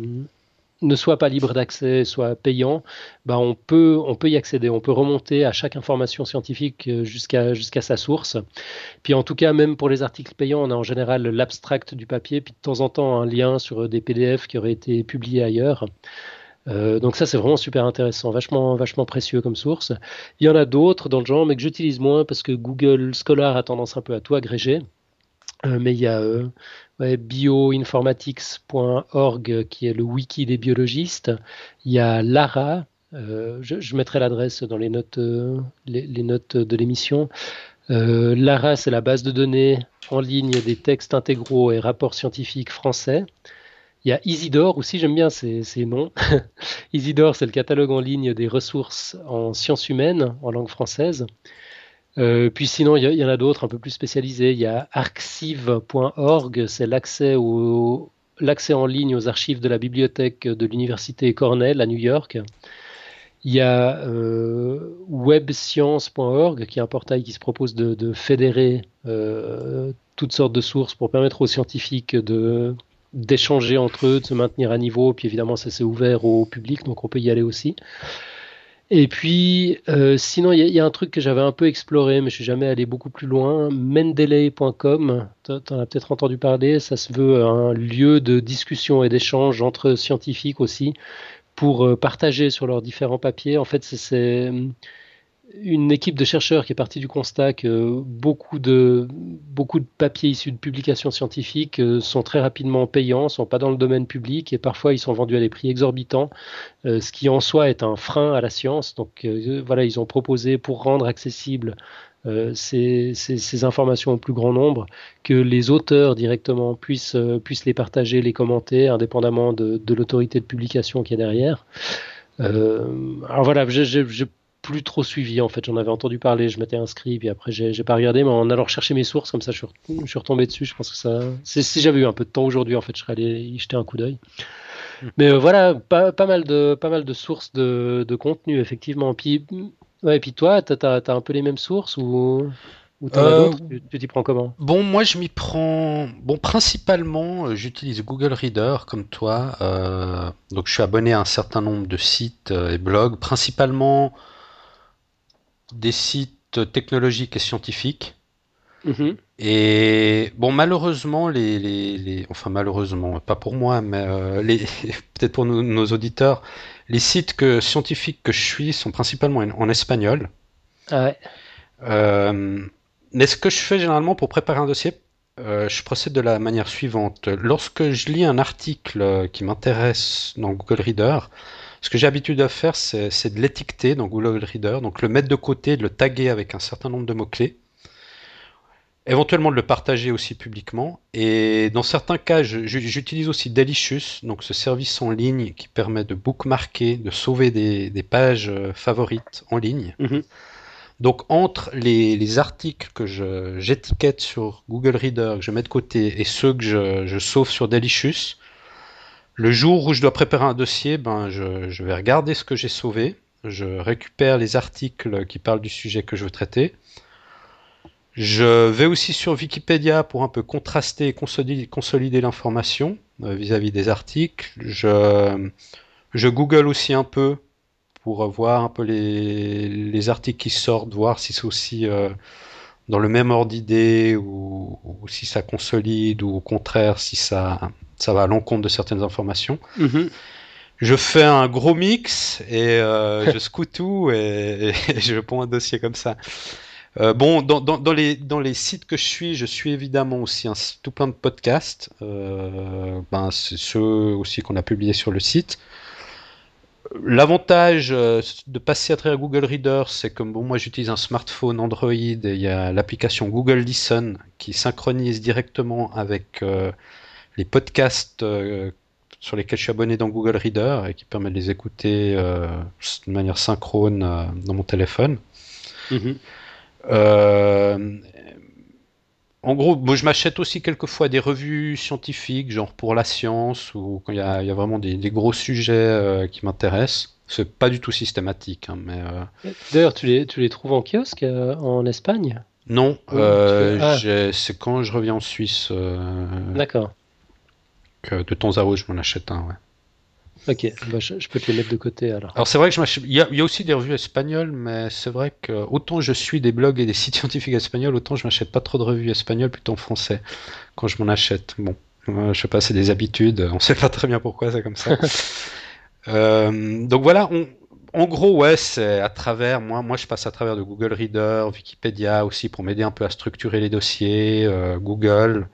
ne soit pas libre d'accès, soit payant, bah on, peut, on peut y accéder. On peut remonter à chaque information scientifique euh, jusqu'à jusqu'à sa source. Puis en tout cas, même pour les articles payants, on a en général l'abstract du papier, puis de temps en temps un lien sur des PDF qui auraient été publiés ailleurs. Euh, donc ça c'est vraiment super intéressant, vachement vachement précieux comme source. Il y en a d'autres dans le genre, mais que j'utilise moins parce que Google Scholar a tendance un peu à tout agréger. Euh, mais il y a bioinformatics.org qui est le wiki des biologistes. Il y a Lara, euh, je, mettrai l'adresse dans les notes, euh, les, notes de l'émission. Euh, Lara, c'est la base de données en ligne des textes intégraux et rapports scientifiques français. Il y a Isidore aussi, j'aime bien ces, ces noms. Isidore, c'est le catalogue en ligne des ressources en sciences humaines en langue française. Euh, puis sinon, il y, en a d'autres un peu plus spécialisés. Il y a archive.org, c'est l'accès au l'accès en ligne aux archives de la bibliothèque de l'université Cornell à New York. Il y a euh, webscience.org, qui est un portail qui se propose de, fédérer euh, toutes sortes de sources pour permettre aux scientifiques de, d'échanger entre eux, de se maintenir à niveau. Puis évidemment, ça c'est ouvert au public, donc on peut y aller aussi. Et puis, euh, sinon, il y, a un truc que j'avais un peu exploré, mais je suis jamais allé beaucoup plus loin. Mendeley.com, tu en as peut-être entendu parler. Ça se veut un lieu de discussion et d'échange entre scientifiques aussi pour euh, partager sur leurs différents papiers. En fait, c'est une équipe de chercheurs qui est partie du constat que beaucoup de, beaucoup de papiers issus de publications scientifiques euh, sont très rapidement payants, sont pas dans le domaine public et parfois ils sont vendus à des prix exorbitants, euh, ce qui en soi est un frein à la science. Donc euh, voilà, ils ont proposé pour rendre accessible ces, ces, informations au plus grand nombre, que les auteurs directement puissent, puissent les partager, les commenter, indépendamment de, l'autorité de publication qui est derrière. alors voilà, j'ai plus trop suivi en fait. J'en avais entendu parler, je m'étais inscrit, puis après j'ai pas regardé, mais en allant chercher mes sources, comme ça je suis, retombé dessus. Je pense que ça. Si j'avais eu un peu de temps aujourd'hui, en fait, je serais allé y jeter un coup d'œil. Hmm. Mais euh, voilà, pas, pas, mal de, pas mal de sources de, de contenu, effectivement. Puis, ouais, puis toi, tu as, un peu les mêmes sources ou, ou t'en as euh, d'autres? Tu t'y prends comment? Bon, moi je m'y prends. Bon, principalement, euh, j'utilise Google Reader comme toi. donc je suis abonné à un certain nombre de sites et blogs, principalement des sites technologiques et scientifiques. Mhm. Et bon, malheureusement, les, les, enfin malheureusement, pas pour moi, mais euh, les, peut-être pour nos, auditeurs, les sites que, scientifiques que je suis sont principalement en, espagnol. Ah ouais. Euh, mais ce que je fais généralement pour préparer un dossier, euh, je procède de la manière suivante. Lorsque je lis un article qui m'intéresse dans Google Reader, ce que j'ai l'habitude de faire, c'est de l'étiqueter dans Google Reader, donc le mettre de côté, de le taguer avec un certain nombre de mots-clés. Éventuellement de le partager aussi publiquement. Et dans certains cas, j'utilise aussi Delicious, donc ce service en ligne qui permet de bookmarker, de sauver des, pages euh, favorites en ligne. Mhm. Donc entre les, articles que j'étiquette sur Google Reader, que je mets de côté, et ceux que je, je sauve sur Delicious, le jour où je dois préparer un dossier, ben, je, vais regarder ce que j'ai sauvé. Je récupère les articles qui parlent du sujet que je veux traiter. Je vais aussi sur Wikipédia pour un peu contraster et consolider, l'information euh, vis-à-vis des articles. Je, Google aussi un peu pour voir un peu les, articles qui sortent, voir si c'est aussi euh, dans le même ordre d'idée ou, si ça consolide ou au contraire si ça, ça va à l'encontre de certaines informations. Mhm. Je fais un gros mix et euh, je scoute tout et, je prends un dossier comme ça. Euh, bon, dans, dans, les, dans les sites que je suis, je suis évidemment aussi un, tout plein de podcasts. Euh, ben, c'est ceux aussi qu'on a publiés sur le site. L'avantage de passer à travers Google Reader, c'est que bon, moi j'utilise un smartphone Android et il y a l'application Google Listen qui synchronise directement avec les podcasts euh, sur lesquels je suis abonné dans Google Reader et qui permettent de les écouter euh, de manière synchrone euh, dans mon téléphone. Mhm. En gros, moi, je m'achète aussi quelquefois des revues scientifiques, genre pour la science, ou quand il y, a, vraiment des, gros sujets qui m'intéressent. C'est pas du tout systématique. Hein, mais, D'ailleurs, tu les, tu les trouves en kiosque en Espagne? Non, ah. c'est quand je reviens en Suisse. D'accord de temps à autre, je m'en achète un. Ouais. Ok, bah, je, peux te les mettre de côté alors. Alors c'est vrai que je m'achète. Il y, a aussi des revues espagnoles, mais c'est vrai que autant je suis des blogs et des sites scientifiques espagnols, autant je m'achète pas trop de revues espagnoles, plutôt en français quand je m'en achète. Bon, je sais pas, c'est des habitudes. On sait pas très bien pourquoi c'est comme ça. Euh, donc voilà, en gros, ouais, c'est à travers. Moi, moi, je passe à travers de Google Reader, Wikipédia aussi pour m'aider un peu à structurer les dossiers, euh, Google.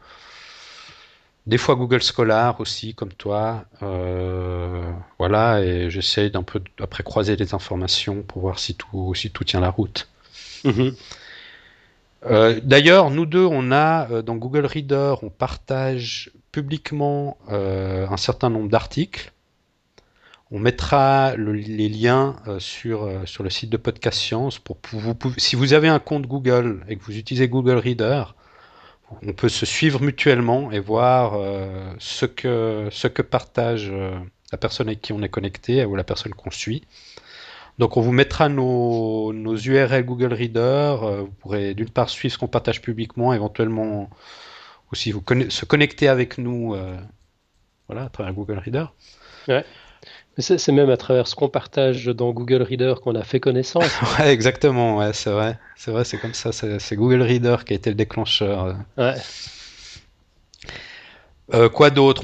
Des fois Google Scholar aussi, comme toi. Euh, voilà, et j'essaye d'un peu après croiser les informations pour voir si tout, si tout tient la route. Mhm. Euh, d'ailleurs, nous deux, on a euh, dans Google Reader, on partage publiquement un certain nombre d'articles. On mettra les liens sur, sur le site de Podcast Science pour, vous, si vous avez un compte Google et que vous utilisez Google Reader, on peut se suivre mutuellement et voir euh, ce, que, partage euh, la personne avec qui on est connecté ou la personne qu'on suit. Donc on vous mettra nos, URL Google Reader. Euh, vous pourrez d'une part suivre ce qu'on partage publiquement, éventuellement aussi vous se connecter avec nous à travers Google Reader. C'est même à travers ce qu'on partage dans Google Reader qu'on a fait connaissance. ouais, exactement, ouais, c'est vrai. C'est vrai, c'est comme ça. C'est Google Reader qui a été le déclencheur. Ouais. Euh, quoi d'autre?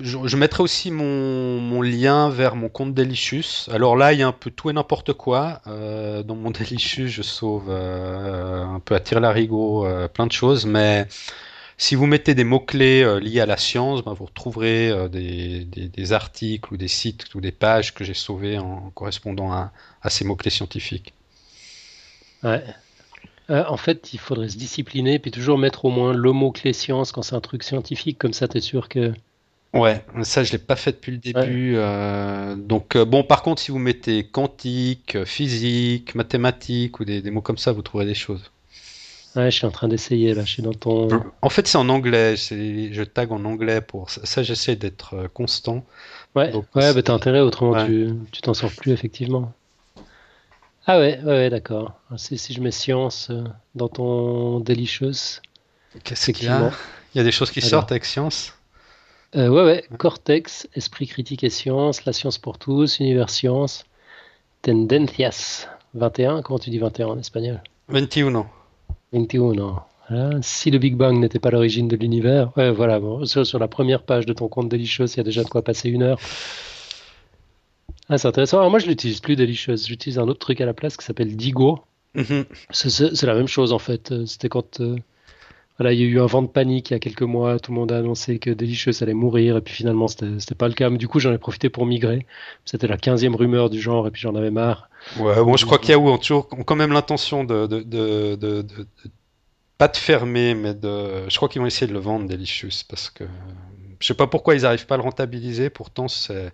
Je, mettrai aussi mon, lien vers mon compte Delicious. Alors là, il y a un peu tout et n'importe quoi. Euh, dans mon Delicious, je sauve euh, un peu à tir larigot, plein de choses. Mais si vous mettez des mots-clés liés à la science, ben, vous retrouverez des, articles ou des sites ou des pages que j'ai sauvés en correspondant à, à ces mots-clés scientifiques. Ouais. Euh, en fait, il faudrait se discipliner puis toujours mettre au moins le mot-clé science quand c'est un truc scientifique, comme ça, tu es sûr que. Ouais, ça je l'ai pas fait depuis le début. Euh, donc euh, bon, par contre, si vous mettez quantique, physique, mathématiques ou des, mots comme ça, vous trouverez des choses. Ouais, je suis en train d'essayer là. Je suis dans ton. En fait, c'est en anglais. Je tag en anglais pour ça. j'essaie d'être constant. Ouais. ouais, bah, t'as intérêt. Autrement, tu t'en sors plus effectivement. Ah ouais, ouais, d'accord. Si, si, je mets science euh, dans ton Delicious. Qu'est-ce qu'il y a? Il y a des choses qui sortent avec science? Euh, Ouais, ouais. Cortex, esprit critique et science, la science pour tous, univers science, tendencias. 21, comment tu dis 21 en espagnol? 21. 21. Hein si le Big Bang n'était pas l'origine de l'univers, ouais, voilà. Bon, sur, sur, la première page de ton compte Delicious, il y a déjà de quoi passer une heure. Ah, c'est intéressant. Alors moi, je l'utilise plus Delicious. J'utilise un autre truc à la place qui s'appelle Digo. Mhm. C'est la même chose en fait. C'était quand euh, voilà, il y a eu un vent de panique il y a quelques mois. Tout le monde a annoncé que Delicious allait mourir et puis finalement, c'était pas le cas. Mais du coup, j'en ai profité pour migrer. C'était la 15e rumeur du genre et puis j'en avais marre. Ouais, bon, je crois qu'il y a toujours quand même l'intention de, de, de, de, pas de fermer, mais de. Je crois qu'ils vont essayer de le vendre Delicious parce que je sais pas pourquoi ils n'arrivent pas à le rentabiliser. Pourtant, c'est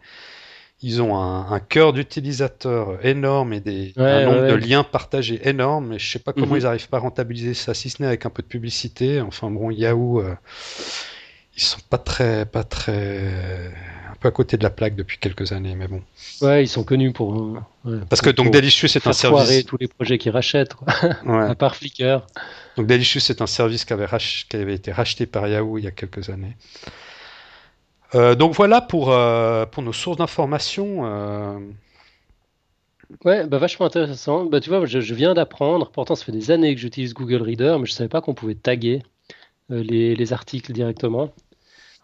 ils ont un, cœur d'utilisateur énorme et des, un nombre de liens partagés énorme, mais je sais pas comment mhm. ils arrivent pas à rentabiliser ça, si ce n'est avec un peu de publicité. Enfin bon, Yahoo, euh, ils sont pas très, pas très, peu à côté de la plaque depuis quelques années, mais bon. Ouais, ils sont connus pour. Euh, Parce que donc Delicious c'est un service. tous les projets qu'ils rachètent, quoi. à part Flickr. Donc Delicious c'est un service qui avait, qui avait été racheté par Yahoo il y a quelques années. Euh, donc voilà pour, euh, pour nos sources d'information. Euh. Ouais, bah vachement intéressant. Bah tu vois, je, je viens d'apprendre. Pourtant, ça fait des années que j'utilise Google Reader, mais je savais pas qu'on pouvait taguer les, les, articles directement.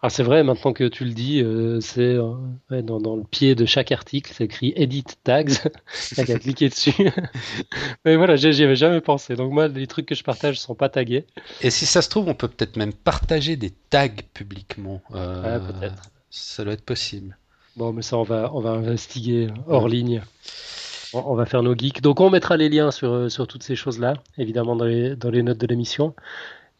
Alors c'est vrai, maintenant que tu le dis, euh, c'est euh, dans, le pied de chaque article, c'est écrit Edit Tags. Il a cliquer dessus. Mais voilà, j'y avais jamais pensé. Donc moi, les trucs que je partage ne sont pas tagués. Et si ça se trouve, on peut peut-être même partager des tags publiquement. Euh, peut-être. Ça doit être possible. Bon, mais ça, on va, on va investiguer hors ligne. On, va faire nos geeks. Donc on mettra les liens sur, sur toutes ces choses-là, évidemment dans les, dans les notes de l'émission.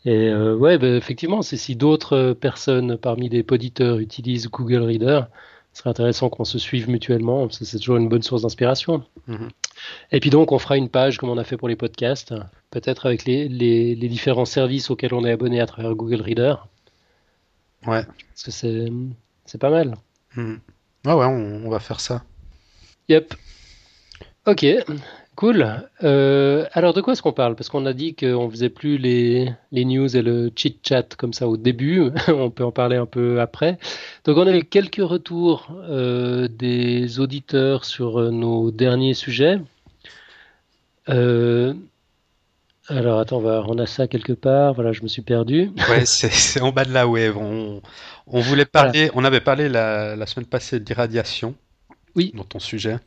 Et euh, ouais, bah, effectivement, c'est si d'autres personnes parmi les poditeurs utilisent Google Reader, ce serait intéressant qu'on se suive mutuellement, parce que c'est toujours une bonne source d'inspiration. Mhm. Et puis donc, on fera une page comme on a fait pour les podcasts, peut-être avec les, les, différents services auxquels on est abonné à travers Google Reader. Ouais. Parce que c'est, c'est pas mal. Mhm. Ah ouais, on, on va faire ça. Yep. Ok. Cool. Euh, alors de quoi est-ce qu'on parle? Parce qu'on a dit qu'on faisait plus les, les news et le chit-chat comme ça au début. on peut en parler un peu après. Donc on a eu quelques retours euh, des auditeurs sur euh, nos derniers sujets. alors attends, on, va, on a ça quelque part. Voilà, je me suis perdu. Ouais, c'est en bas de la web. On, on voulait parler, on avait parlé la, la semaine passée d'irradiation. Oui. Dans ton sujet.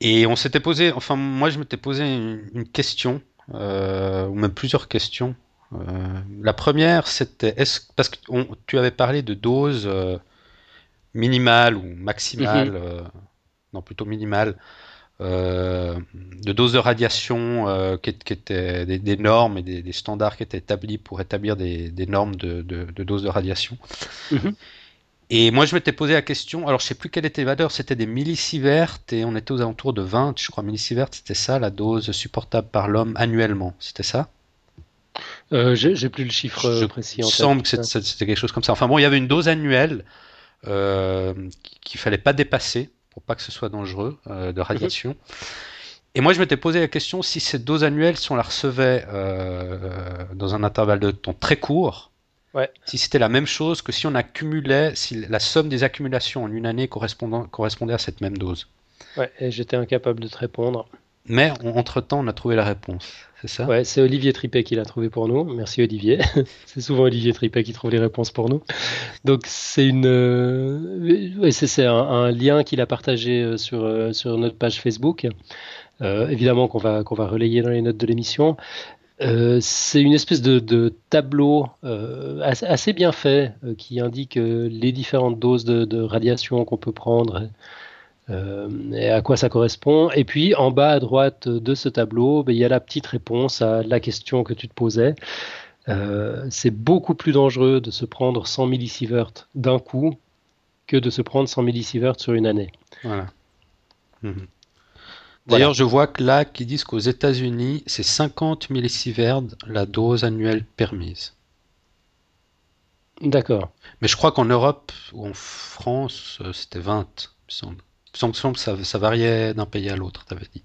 Et on s'était posé, enfin moi je m'étais posé une, question, euh, ou même plusieurs questions. Euh, la première c'était, est-ce parce que tu avais parlé de doses euh, minimales ou maximales, mhm. non plutôt minimales, de doses de radiation qui, étaient des, normes et des, standards qui étaient établis pour établir des, normes de, de, doses de radiation. Mhm. Et moi, je m'étais posé la question, alors je sais plus quelle était la valeur, c'était des millisieverts et on était aux alentours de 20, je crois, millisieverts, c'était ça la dose supportable par l'homme annuellement, c'était ça? Euh, J'ai plus le chiffre euh, précis. Il semble que c'était quelque chose comme ça. Enfin bon, il y avait une dose annuelle euh, qu'il fallait pas dépasser pour pas que ce soit dangereux euh, de radiation. Et moi, je m'étais posé la question si cette dose annuelle, si on la recevait dans un intervalle de temps très court, Ouais. Si c'était la même chose que si on accumulait, si la somme des accumulations en une année correspondait à cette même dose. Ouais, et j'étais incapable de te répondre. Mais entre-temps, on a trouvé la réponse, c'est ça? Ouais, c'est Olivier Tripet qui l'a trouvé pour nous. Merci Olivier. c'est souvent Olivier Tripet qui trouve les réponses pour nous. Donc c'est une, euh, c'est un, lien qu'il a partagé euh, sur euh, sur notre page Facebook. évidemment qu'on va qu'on va relayer dans les notes de l'émission. C'est une espèce de, tableau assez, bien fait qui indique les différentes doses de, radiation qu'on peut prendre euh, et à quoi ça correspond. Et puis en bas à droite de ce tableau, ben, il y a la petite réponse à la question que tu te posais. Euh, c'est beaucoup plus dangereux de se prendre 100 millisieverts d'un coup que de se prendre 100 millisieverts sur une année. Voilà. Mhm. D'ailleurs, je vois que là, qu'ils disent qu'aux États-Unis, c'est 50 millisieverts la dose annuelle permise. D'accord. Mais je crois qu'en Europe ou en France, euh, c'était 20, il me semble semble ça, ça variait d'un pays à l'autre, tu avais dit.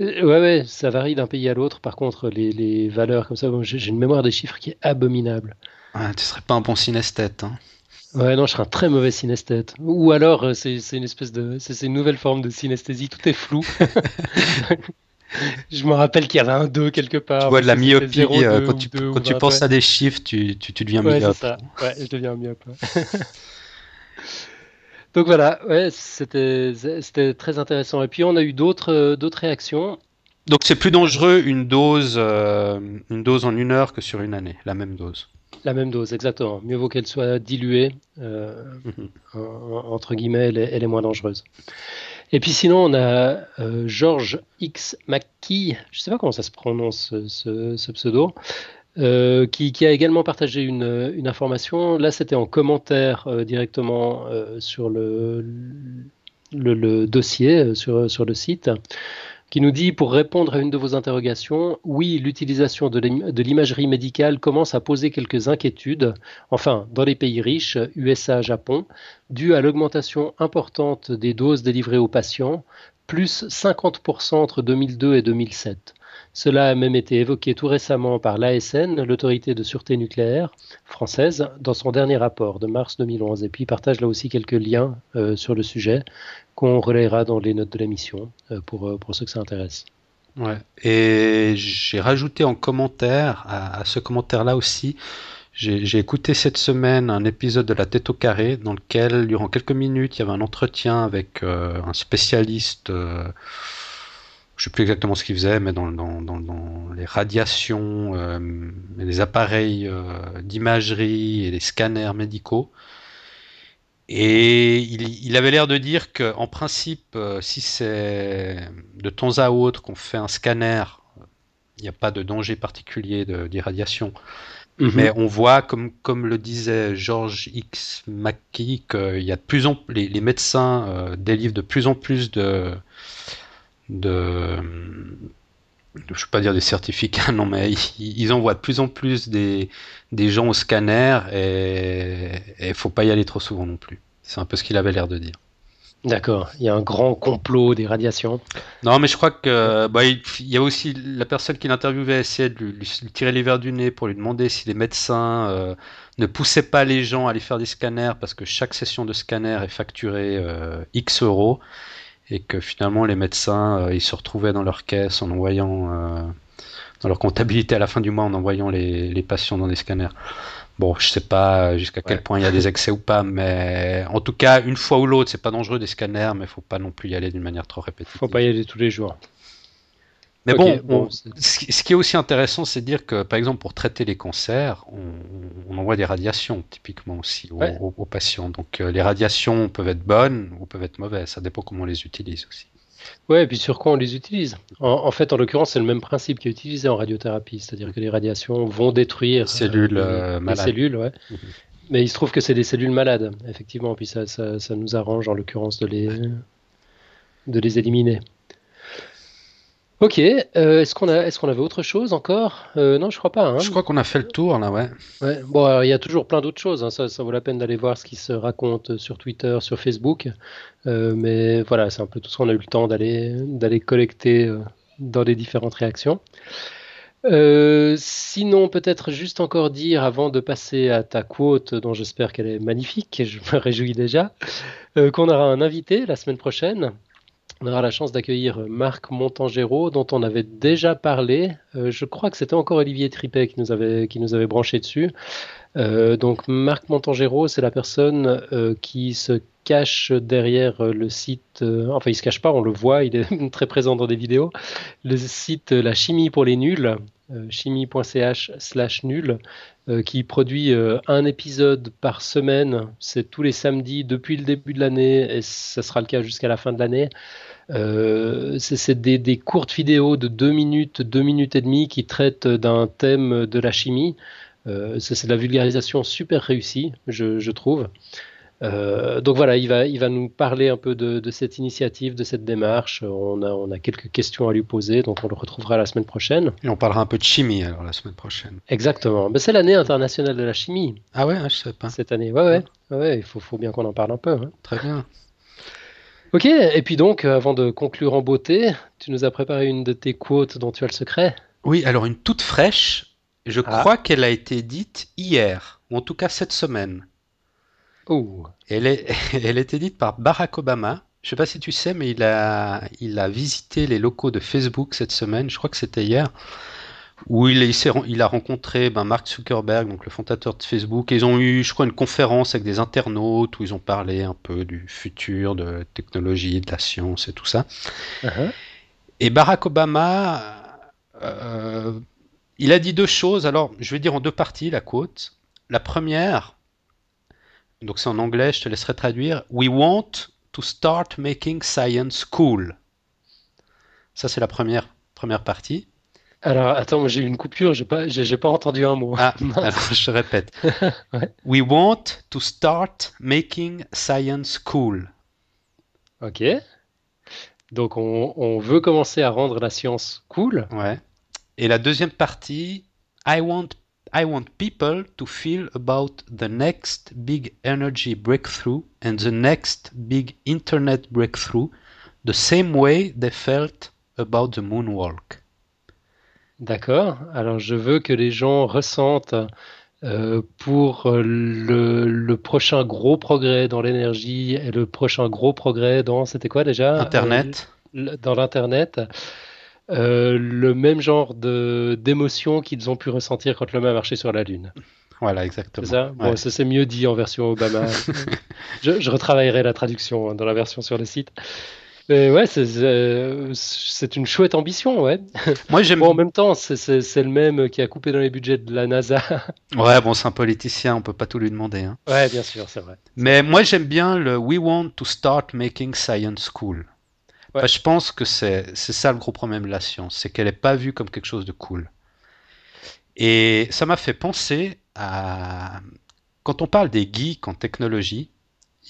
Euh, ouais, ouais, ça varie d'un pays à l'autre. Par contre, les, valeurs comme ça, j'ai une mémoire des chiffres qui est abominable. Ouais, tu serais pas un bon synesthète. Hein. Ouais, non, je serais un très mauvais synesthète. Ou alors, euh, c'est une espèce de. C'est une nouvelle forme de synesthésie, tout est flou. je me rappelle qu'il y avait un 2 quelque part. Tu vois de la myopie, euh, quand, tu, quand tu penses à des chiffres, tu, tu, tu deviens ouais, myope. Ça. Ouais, je deviens myope. Donc voilà, ouais, c'était très intéressant. Et puis on a eu d'autres euh, d'autres réactions. Donc c'est plus dangereux une dose euh, une dose en une heure que sur une année, la même dose. La même dose, exactement. Mieux vaut qu'elle soit diluée, euh, mhm. entre guillemets, elle est, moins dangereuse. Et puis sinon, on a George X McKee, je ne sais pas comment ça se prononce ce pseudo, euh, qui, a également partagé une, information. Là, c'était en commentaire euh, directement euh, sur le, le, dossier, sur, sur, le site, qui nous dit, pour répondre à une de vos interrogations, oui, l'utilisation de l'imagerie médicale commence à poser quelques inquiétudes, enfin, dans les pays riches, USA, Japon, dû à l'augmentation importante des doses délivrées aux patients, plus 50% entre 2002 et 2007. Cela a même été évoqué tout récemment par l'ASN, l'autorité de sûreté nucléaire française, dans son dernier rapport de mars 2011. Et puis il partage là aussi quelques liens euh, sur le sujet qu'on relayera dans les notes de l'émission euh, pour, euh, pour ceux que ça intéresse. Ouais. Et j'ai rajouté en commentaire à, ce commentaire-là aussi. J'ai écouté cette semaine un épisode de La Tête au carré dans lequel, durant quelques minutes, il y avait un entretien avec un spécialiste je sais plus exactement ce qu'il faisait, mais dans, les radiations, euh, les appareils euh, d'imagerie et les scanners médicaux. Et il, avait l'air de dire qu'en principe, euh, si c'est de temps à autre qu'on fait un scanner, il n'y a pas de danger particulier d'irradiation. Mhm. Mais on voit, comme, comme le disait George X. McKee, qu'il y a de plus en les, les médecins délivrent de plus en plus de, de, je ne vais pas dire des certificats, non, mais ils, envoient de plus en plus des, des gens au scanner et il faut pas y aller trop souvent non plus. C'est un peu ce qu'il avait l'air de dire. D'accord, il y a un grand complot des radiations. Non, mais je crois que bah, il, y a aussi la personne qui l'interviewait essayait de lui, tirer les verres du nez pour lui demander si les médecins euh, ne poussaient pas les gens à aller faire des scanners parce que chaque session de scanner est facturée euh, X euros et que finalement les médecins euh, ils se retrouvaient dans leur caisse en envoyant euh, dans leur comptabilité à la fin du mois en envoyant les, les patients dans des scanners. Bon, je sais pas jusqu'à quel point il y a des excès ou pas, mais en tout cas, une fois ou l'autre, c'est pas dangereux des scanners, mais faut pas non plus y aller d'une manière trop répétitive. Faut pas y aller tous les jours. Mais bon, ce qui est aussi intéressant, c'est de dire que, par exemple, pour traiter les cancers, on, envoie des radiations typiquement aussi aux, patients. Donc euh, les radiations peuvent être bonnes ou peuvent être mauvaises, ça dépend comment on les utilise aussi. Oui, et puis sur quoi on les utilise. En, fait, en l'occurrence, c'est le même principe qui est utilisé en radiothérapie, c'est-à-dire que les radiations vont détruire cellules, euh, les, cellules, ouais. Mhm. Mais il se trouve que c'est des cellules malades, effectivement, puis ça, ça, ça nous arrange en l'occurrence de les, de les éliminer. Ok, euh, est-ce qu'on a, est-ce qu'on avait autre chose encore? Euh, Non, je crois pas. Hein. Je crois qu'on a fait le tour là, ouais. ouais. Bon, il y a toujours plein d'autres choses. Hein. Ça, ça, vaut la peine d'aller voir ce qui se raconte sur Twitter, sur Facebook. Euh, mais voilà, c'est un peu tout ce qu'on a eu le temps d'aller, d'aller collecter dans les différentes réactions. Sinon, peut-être juste encore dire, avant de passer à ta quote, dont j'espère qu'elle est magnifique, et je me réjouis déjà, qu'on aura un invité la semaine prochaine. On aura la chance d'accueillir Marc Montangero, dont on avait déjà parlé. Euh, je crois que c'était encore Olivier Tripet qui nous avait, qui branché dessus. Euh, donc Marc Montangero, c'est la personne euh, qui se cache derrière le site, enfin il se cache pas, on le voit, il est très présent dans des vidéos, le site La Chimie pour les nuls, chimie.ch slash nul, euh, qui produit euh, un épisode par semaine, c'est tous les samedis depuis le début de l'année et ça sera le cas jusqu'à la fin de l'année. Euh, c'est des, courtes vidéos de 2 minutes, 2 minutes et demie qui traitent d'un thème de la chimie. Euh, c'est de la vulgarisation super réussie, je trouve. Euh, donc voilà, il va, il va nous parler un peu de, de cette initiative, de cette démarche. On a, on a quelques questions à lui poser, donc on le retrouvera la semaine prochaine. Et on parlera un peu de chimie alors la semaine prochaine. Exactement. Ben, c'est l'année internationale de la chimie Ah ouais, ah, je sais pas. cette année. Ouais, ouais, ouais, ouais, il faut, faut bien qu'on en parle un peu. hein. Très bien. Ok, et puis donc, avant de conclure en beauté, tu nous as préparé une de tes quotes dont tu as le secret. Oui, alors une toute fraîche. Je Ah. crois qu'elle a été dite hier, ou en tout cas cette semaine. Oh, Elle, est, elle dite par Barack Obama. Je sais pas si tu sais, mais il a, il a visité les locaux de Facebook cette semaine. Je crois que c'était hier. Où il, est- a rencontré ben, Mark Zuckerberg, donc le fondateur de Facebook. Ils ont eu, je crois, une conférence avec des internautes où ils ont parlé un peu du futur, de la technologie, de la science et tout ça. uh-huh. Et Barack Obama, euh, il a dit deux choses. Alors, je vais dire en deux parties la quote. La première, donc c'est en anglais, je te laisserai traduire. We want to start making science cool. Ça, c'est la première, première partie. Alors, attends, j'ai eu une coupure, j'ai pas, j'ai pas entendu un mot. Ah, alors je répète. Ouais. We want to start making science cool. Ok. Donc, on, on veut commencer à rendre la science cool. Ouais. Et la deuxième partie, I want, I want people to feel about the next big energy breakthrough and the next big internet breakthrough the same way they felt about the moonwalk. D'accord. Alors, je veux que les gens ressentent euh, pour euh, le, le prochain gros progrès dans l'énergie et le prochain gros progrès dans, c'était quoi déjà? Internet. Euh, dans l'Internet. Euh, le même genre d'émotion qu'ils ont pu ressentir quand l'homme a marché sur la Lune. Voilà, exactement. C'est ça? Bon, Ouais. ça c'est mieux dit en version Obama. je, je retravaillerai la traduction hein, dans la version sur le site. Mais ouais, c'est une chouette ambition, ouais. Moi, j'aime. Bon, en même temps, c'est le même qui a coupé dans les budgets de la NASA. Ouais, bon, c'est un politicien, on peut pas tout lui demander. hein. Ouais, bien sûr, c'est vrai. Mais moi, j'aime bien le We want to start making science cool. Ouais. Enfin, je pense que c'est ça le gros problème de la science, c'est qu'elle n'est pas vue comme quelque chose de cool. Et ça m'a fait penser à quand on parle des geeks en technologie.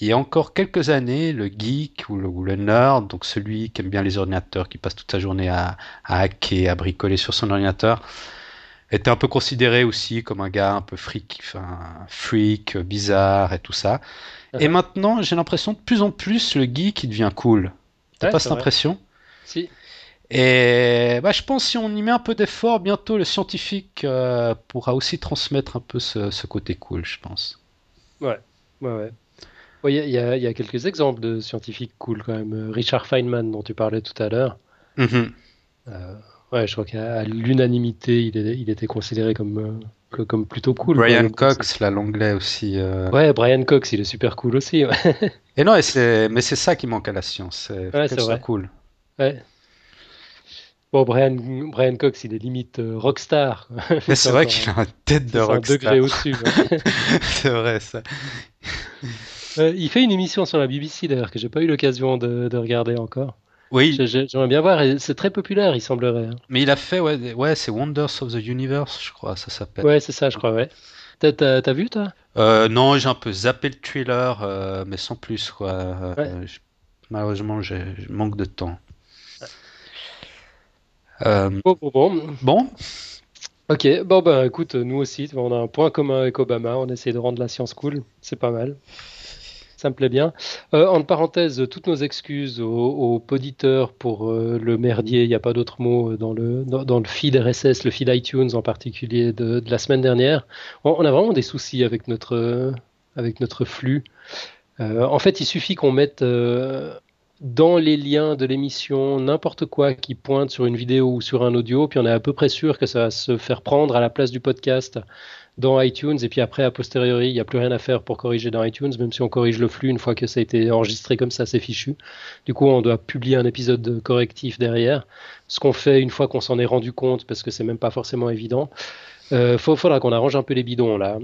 Il y a encore quelques années, le geek ou le, ou le nerd, donc celui qui aime bien les ordinateurs, qui passe toute sa journée à, à hacker, à bricoler sur son ordinateur, était un peu considéré aussi comme un gars un peu freak, enfin, freak, bizarre et tout ça. Et maintenant, j'ai l'impression de plus en plus le geek il devient cool. T'as Ouais, pas cette vrai. impression? Si. Et bah, je pense que si on y met un peu d'effort, bientôt le scientifique euh, pourra aussi transmettre un peu ce, ce côté cool, je pense. Ouais, ouais. Ouais, Il y, a- y y quelques exemples de scientifiques cool quand même. Euh, Richard Feynman, dont tu parlais tout à l'heure. Mhm. Euh, ouais, je crois qu'à l'unanimité, il, était considéré comme, euh, comme plutôt cool. Brian. Cox, là, l'anglais aussi. euh. Ouais, Brian Cox, il est super cool aussi. Ouais. Et non, et c'est, mais c'est ça qui manque à la science, c'est Ouais, c'est cool. Ouais. Bon, Brian, Brian Cox, il est limite euh, rockstar. Mais c'est vrai qu'il a une tête de c'est un rockstar. degré au-dessus. ouais. C'est vrai, ça. Euh, il fait une émission sur la BBC d'ailleurs que j'ai pas eu l'occasion de, de regarder encore. Oui, J'ai- j'ai- J'aimerais bien voir. C'est très populaire, il semblerait. hein. mais il a fait, ouais, c'est Wonders of the Universe, je crois, ça s'appelle. Ouais, c'est ça, je crois. Ouais. T'as- vu toi? Euh, non, j'ai un peu zappé le thriller, euh, mais sans plus, quoi. Euh, Ouais. je- malheureusement, je manque de temps. Euh, Bon, bon, bon. bon, Ok, bon ben écoute, nous aussi, on a un point commun avec Obama, on essaie de rendre la science cool, c'est pas mal. Ça me plaît bien. Euh, en parenthèse, toutes nos excuses aux, aux poditeurs pour euh, le merdier, il n'y a pas d'autre mot dans le, dans, le feed RSS, le feed iTunes en particulier de, la semaine dernière. On, a vraiment des soucis avec notre, avec notre flux. Euh, en fait, il suffit qu'on mette euh, dans les liens de l'émission n'importe quoi qui pointe sur une vidéo ou sur un audio, puis on est à peu près sûr que ça va se faire prendre à la place du podcast dans iTunes, et puis après, a posteriori, il n'y a plus rien à faire pour corriger dans iTunes, même si on corrige le flux une fois que ça a été enregistré comme ça, c'est fichu. Du coup, on doit publier un épisode correctif derrière, ce qu'on fait une fois qu'on s'en est rendu compte, parce que c'est même pas forcément évident. Euh, faudra qu'on arrange un peu les bidons là.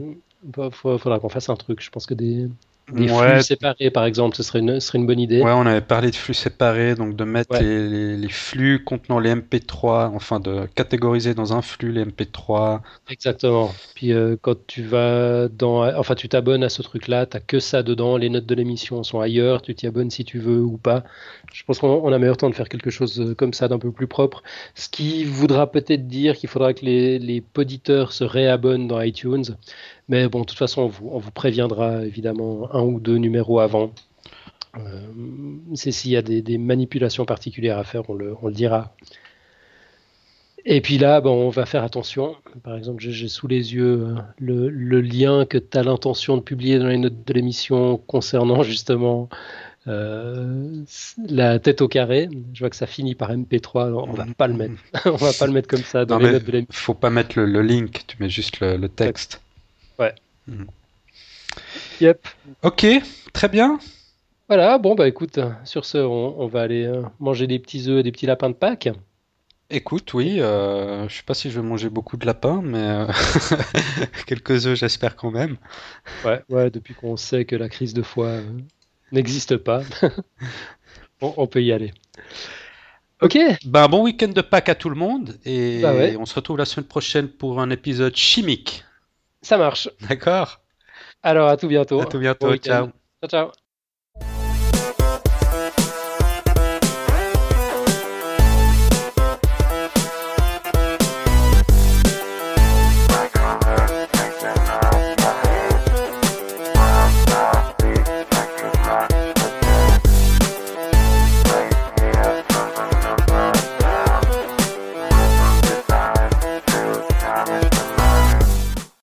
Faudra qu'on fasse un truc. Je pense que des, des ouais. flux séparés, par exemple, ce serait une, ce serait une bonne idée. Ouais, on avait parlé de flux séparés, donc de mettre ouais. les, les, les, flux contenant les MP3, enfin de catégoriser dans un flux les MP3. Exactement. Puis euh, quand tu vas dans, enfin tu t'abonnes à ce truc-là, t'as que ça dedans, les notes de l'émission sont ailleurs, tu t'y abonnes si tu veux ou pas. Je pense qu'on a meilleur temps de faire quelque chose comme ça, d'un peu plus propre. Ce qui voudra peut-être dire qu'il faudra que les, les poditeurs se réabonnent dans iTunes. Mais bon, de toute façon, on vous, on vous préviendra évidemment un ou deux numéros avant. Euh, c'est s'il y a des, des, manipulations particulières à faire, on le, on le, dira. Et puis là, bon, on va faire attention. Par exemple, j'ai sous les yeux euh, le, le lien que tu as l'intention de publier dans les notes de l'émission concernant justement euh, la tête au carré. Je vois que ça finit par MP3. On va pas le mettre. on va pas le mettre comme ça dans non, les notes de l'émission. Faut pas mettre le, le, link. Tu mets juste le, le texte. Ouais. Mmh. Yep. Ok, très bien. Voilà, bon bah écoute, sur ce, on, on va aller euh, manger des petits œufs et des petits lapins de Pâques. Écoute, oui, euh, je sais pas si je vais manger beaucoup de lapins, mais euh, quelques œufs, j'espère quand même. Ouais, ouais, depuis qu'on sait que la crise de foie euh, n'existe pas, on, on, peut y aller. Ok. Ben, bon week-end de Pâques à tout le monde et bah ouais. on se retrouve la semaine prochaine pour un épisode chimique. Ça marche. D'accord. Alors, à tout bientôt. À tout bientôt. Bon ciao. Ciao, ciao.